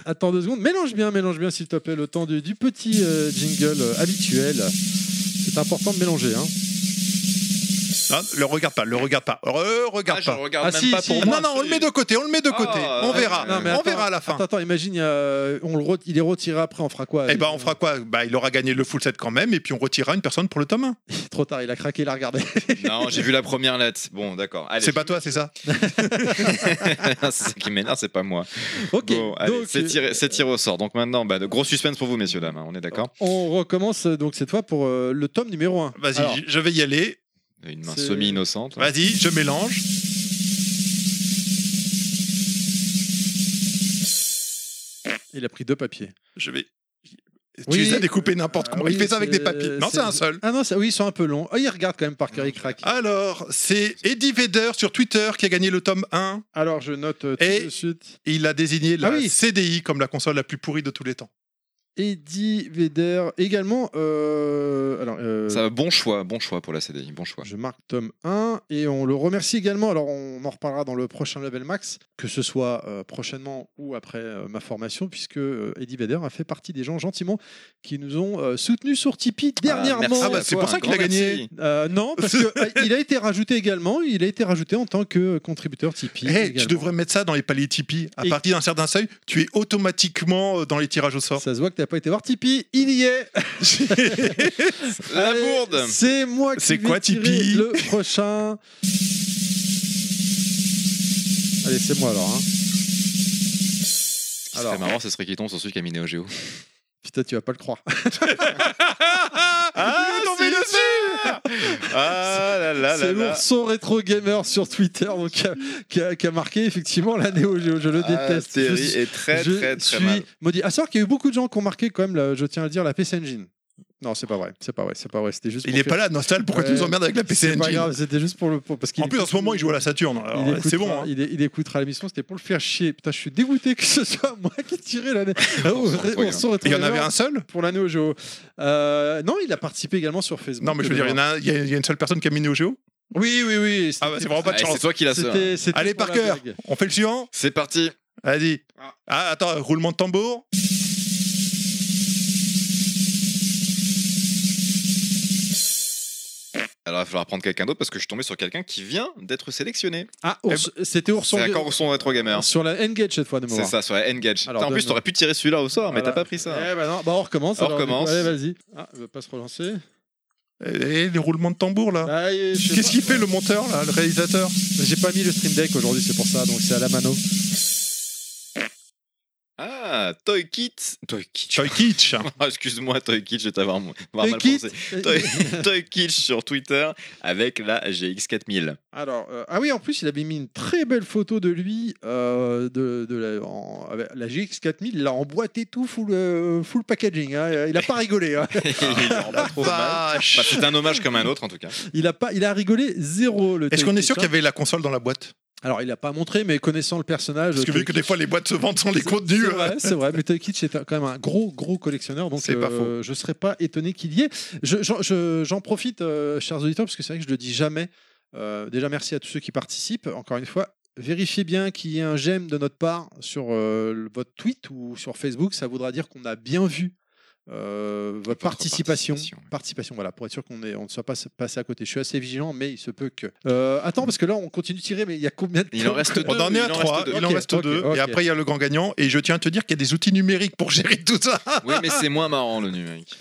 attends deux secondes. Mélange bien, mélange bien, s'il te plaît, le temps du, petit euh, jingle euh, habituel. C'est important de mélanger. Hein. Ah, le regarde pas, le regarde pas. Re- regarde Ah, je pas. regarde Ah, même si, pas si. pour non, moi. non, on le met de côté, on le met de côté. Ah, on verra. on verra à la fin. Attends, attends, imagine, a- on le re- il est retiré après, on fera quoi Eh ben, on fera quoi? Bah, il aura gagné le full set quand même, et puis on retirera une personne pour le tome 1. (laughs) Trop tard, il a craqué, il a regardé. (laughs) Non, j'ai vu la première lettre. Bon, d'accord. C'est pas toi, c'est ça? (laughs) C'est ça qui m'énerve, c'est pas moi. ok, Bon, donc, c'est tiré, au sort. Donc maintenant, bah, de gros suspense pour vous, messieurs, dames. hein, on est d'accord? On recommence euh, donc cette fois pour euh, le tome numéro 1. Vas-y, je vais y aller. Une main semi-innocente. Vas-y, je mélange. Il a pris deux papiers. Je vais. Tu Oui. les as découpés n'importe comment. Ah il oui, fait ça avec des papiers. Non, c'est un seul. Ah non, ça- oui, ils sont un peu longs. Oh, il regarde quand même par cœur, il craque. Alors, c'est Eddie Vedder sur Twitter qui a gagné le tome 1. Alors, je note euh, tout Et- de suite. Il a désigné la Ah oui. CDI comme la console la plus pourrie de tous les temps. Eddie Vedder également. euh, alors, euh, Ça, bon choix, bon choix pour la CDI, bon choix. je marque tome 1 et on le remercie également. Alors, on en reparlera dans le prochain level max, que ce soit euh, prochainement ou après euh, ma formation, puisque euh, Eddie Vedder a fait partie des gens gentiment qui nous ont euh, soutenus sur Tipeee dernièrement. merci Ah bah, c'est pour ça qu'il a gagné. Euh, non, parce qu'il a été rajouté également. Il a été rajouté en tant que contributeur Tipeee. Eh, tu devrais mettre ça dans les paliers Tipeee. À Et- partir d'un certain seuil, tu es automatiquement dans les tirages au sort. Ça se voit que pas été voir Tipeee. Il y est. (laughs) La Allez, bourde C'est moi qui C'est vais quoi, tirer Tipeee Le prochain. Allez, c'est moi alors. hein. Ce qui Alors. serait marrant, ce serait qu'il tombe sur celui qui a mis Neo Geo. Putain, tu vas pas le croire. (laughs) (laughs) Ah, Ah là là C'est l'ourson rétro gamer sur Twitter donc, qui, a, qui a- qui a marqué effectivement la Néo Geo. Je le Ah, déteste. Je Terry suis- est très je très très suis mal. maudit. À savoir qu'il y a eu beaucoup de gens qui ont marqué quand même, la- je tiens à le dire, la PC Engine. Non, c'est pas vrai. C'est pas vrai. C'est pas vrai. C'était juste. Il pour est pas là, Nostal. Pourquoi tu nous emmerdes avec la PC C'est pas Engine grave. C'était juste pour le pour- parce qu'il En plus, en ce moment, il joue à la Saturne. C'est bon. hein. Il, est- il écoutera l'émission, c'était pour le faire chier. Putain, je suis dégoûté que ce soit (laughs) moi qui tiré la (laughs) On s'en retrouve, Il y en avait un seul pour l'année au Géo. Euh, non, il a participé également sur Facebook. Non, mais je veux dire, il y, a une seule personne qui a mis Neo Geo. Oui, oui, oui. Ah bah, c'est vraiment pas de Allez, chance. c'est toi qui l'as Allez, Parker, on fait le suivant C'est parti. Vas-y. Ah, attends, roulement de tambour. Alors il va falloir prendre quelqu'un d'autre parce que je suis tombé sur quelqu'un qui vient d'être sélectionné. Ah, Ours- c'était Ourson. C'est encore son rétro gamer. Sur la N-Gage cette fois, de C'est ça, sur la N-Gage. Alors, en plus, t'aurais pu tirer celui-là au sort, mais t'as pas pris ça. Eh ben non, bah on recommence. On alors, du coup. recommence. Allez, vas-y. Ah, il va pas se relancer. Et les roulements de tambour, là Bah, sais Qu'est-ce qu'il fait, le monteur, là, le réalisateur? J'ai pas mis le stream deck aujourd'hui, c'est pour ça, donc c'est à la mano. Ah, Toy Kit. Toy Kit. Toy Kitsch (laughs) Ah, Excuse-moi, Toy Kit, je vais t'avoir mal Kit. pensé. Toy, (laughs) Toy Kit sur Twitter avec la GX4000. Alors, euh, ah oui, en plus, il avait mis une très belle photo de lui, euh, de, de la, en- avec la GX 4000. Il l'a emboîté tout, full, euh, full packaging. hein. Il a pas rigolé. hein. (laughs) Il rend pas trop mal. Vache. Bah, c'est un hommage comme un autre en tout cas. Il a pas, il a rigolé zéro. Le Est-ce qu'on est sûr qu'il y hein. avait la console dans la boîte? Alors, il a pas montré, mais connaissant le personnage. Parce que vu que des fois les boîtes se vendent sans les contenus. C'est vrai, c'est vrai. Mais Toy Kitsch est quand même un gros, gros collectionneur. Donc, pas euh, je ne serais pas étonné qu'il y ait. Je- J'en je- j'en profite, euh, chers auditeurs, parce que c'est vrai que je le dis jamais. Euh, déjà, merci à tous ceux qui participent. Encore une fois, vérifiez bien qu'il y ait un j'aime de notre part sur euh, votre tweet ou sur Facebook. Ça voudra dire qu'on a bien vu. Euh, votre, participation, participation, voilà, pour être sûr qu'on on ne soit pas passé à côté. Je suis assez vigilant, mais il se peut que. Euh, attends, parce que là, on continue de tirer, mais il y a combien de Il en reste deux. On en est à il en 3, reste deux. il en reste ok, 2, ok. et après il y a le grand gagnant. Et je tiens à te dire qu'il y a des outils numériques pour (laughs) gérer tout ça. Oui, mais c'est moins marrant le numérique.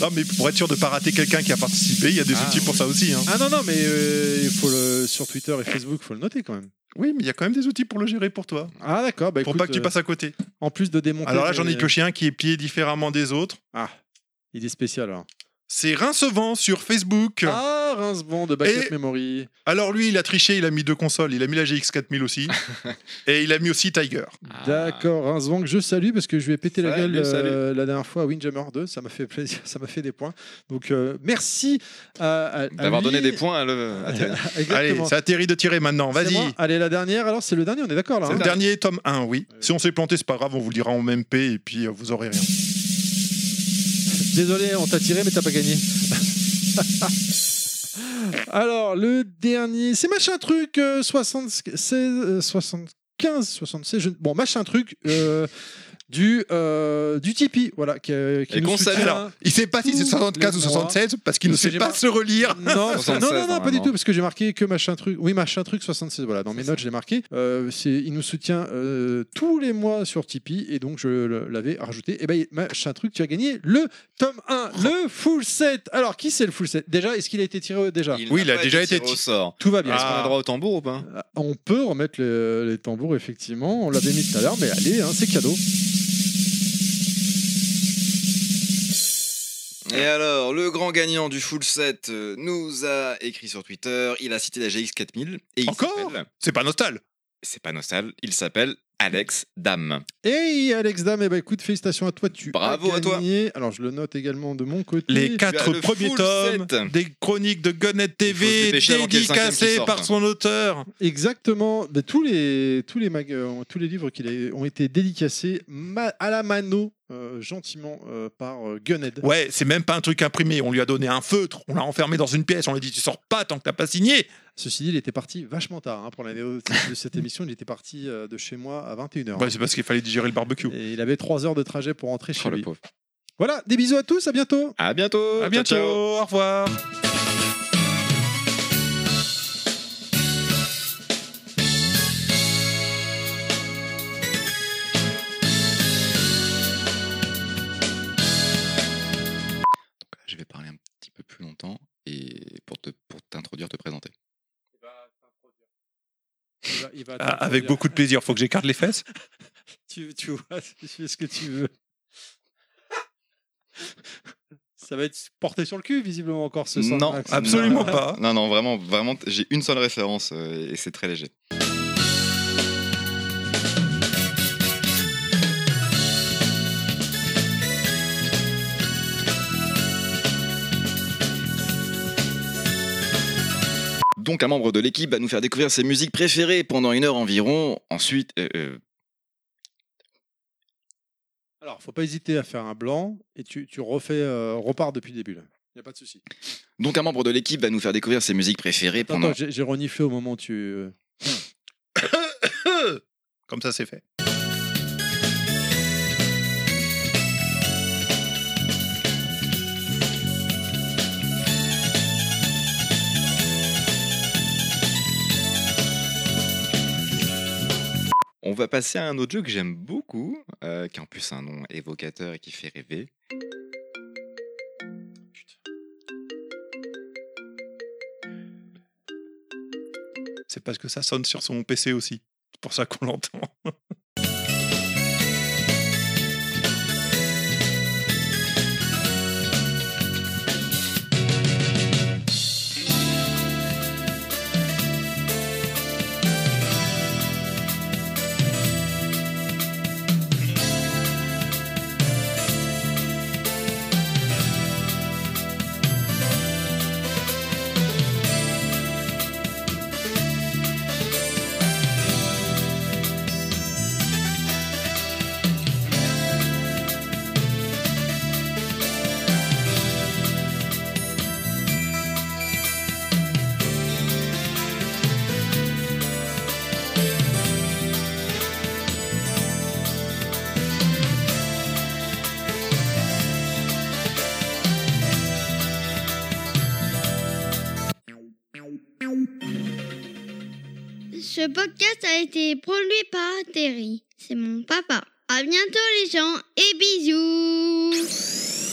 Non, mais pour être sûr de ne pas rater quelqu'un qui a participé, il y a des Ah, outils pour ça aussi. hein. Ah non, non, mais euh, il faut le, sur Twitter et Facebook, il faut le noter quand même. Oui, mais il y a quand même des outils pour le gérer pour toi. Ah d'accord, bah, Pour écoute, pas que tu euh, passes à côté. en plus de démonter. Alors là, j'en ai pioché un qui est plié différemment des autres. Ah, il est spécial alors. C'est Rincevent sur Facebook. Ah, Rincebon de Backup Et- Memory. Alors lui, il a triché, il a mis deux consoles. Il a mis la GX 4000 aussi. (laughs) et il a mis aussi Tiger. D'accord, Rincebon que je salue parce que je lui ai pété la gueule euh, la dernière fois à Windjammer 2. Ça m'a fait plaisir, (laughs) ça m'a fait des points. Donc euh, merci à, à- à D'avoir lui. donné des points à le. à Thierry. (laughs) Allez, c'est à Terry de tirer maintenant. Vas-y. Allez, la dernière. Alors, c'est le dernier, on est d'accord là. C'est hein le dernier tome 1, oui. Si on s'est planté, c'est pas grave, on vous le dira en MP et puis euh, vous aurez rien. Désolé, on t'a tiré, mais t'as pas gagné. (laughs) Alors, le dernier, c'est machin truc euh, 76, euh, 75, 76. je- Bon, machin truc euh, du, euh, du Tipeee, voilà. Qui, euh, qui Et nous qu'on salue. soutient. Alors, il sait pas si c'est tous 75 ou les mois. 76 parce qu'il ne sait j'ai pas mar- se relire. Non, non, 76, non, non, pas du normalement. tout, parce que j'ai marqué que machin truc. Oui, machin truc 76. Voilà, dans mes notes, je l'ai marqué. Euh, c'est, il nous soutient euh, tous les mois sur Tipeee, et donc je le- l'avais rajouté. Et ben, machin truc, tu as gagné le tome 1, le full set. Alors, qui c'est le full set? Déjà, est-ce qu'il a été tiré déjà? Oui, il a déjà été tiré au ti- sort. Tout va bien. Est-ce qu'on a droit au tambour ou pas? On peut remettre les, les tambours, effectivement. On l'avait mis tout à l'heure, mais allez, hein, c'est cadeau. Et alors, le grand gagnant du full set euh, nous a écrit sur Twitter, il a cité la GX4000 et il Encore? C'est pas nostal. C'est pas nostal, il s'appelle Alex Dame. Hey, Alex Dam, eh ben, écoute, félicitations à toi. Tu Bravo as à toi. gagné. Alors, je le note également de mon côté. Les quatre le premiers tomes set. des chroniques de se TV qu'il dédicacés sorte. par son auteur. Exactement. Ben, tous, les, tous, les mag- euh, tous les livres qui ont été dédicacés à la mano, euh, gentiment, euh, par euh, Gunhead. Ouais, c'est même pas un truc imprimé. On lui a donné un feutre, on l'a enfermé dans une pièce, on lui a dit tu sors pas tant que t'as pas signé. Ceci dit, il était parti vachement tard hein, pour l'année de cette émission. Il était parti euh, de chez moi à 21h. Ouais, c'est parce qu'il fallait digérer le barbecue. Et il avait 3 heures de trajet pour rentrer chez Oh, le lui. Voilà, des bisous à tous, à bientôt. À bientôt. À Ciao, bientôt, ciao. au revoir. Je vais parler un petit peu plus longtemps et pour te pour t'introduire, te présenter. Il va- il va Ah, avec beaucoup de plaisir. Faut que j'écarte les fesses. (laughs) Tu, tu vois, tu fais ce que tu veux. Ça va être porté sur le cul, visiblement, encore ce Non, Sandmax. Absolument pas. Non, non, vraiment, vraiment, j'ai une seule référence euh, et c'est très léger. Donc un membre de l'équipe va nous faire découvrir ses musiques préférées pendant une heure environ. Ensuite, euh, euh, Alors, faut pas hésiter à faire un blanc et tu, tu refais, euh, repars depuis le début. Il n'y a pas de souci. donc un membre de l'équipe va nous faire découvrir ses musiques préférées pendant. attends, j'ai j'ai reniflé au moment où tu. euh, (coughs) (coughs) Comme ça, c'est fait. On va passer à un autre jeu que j'aime beaucoup, euh, qui a en plus un nom évocateur et qui fait rêver. C'est parce que ça sonne sur son PC aussi. C'est pour ça qu'on l'entend. (laughs) été produit par Terry. C'est mon papa. À bientôt les gens et bisous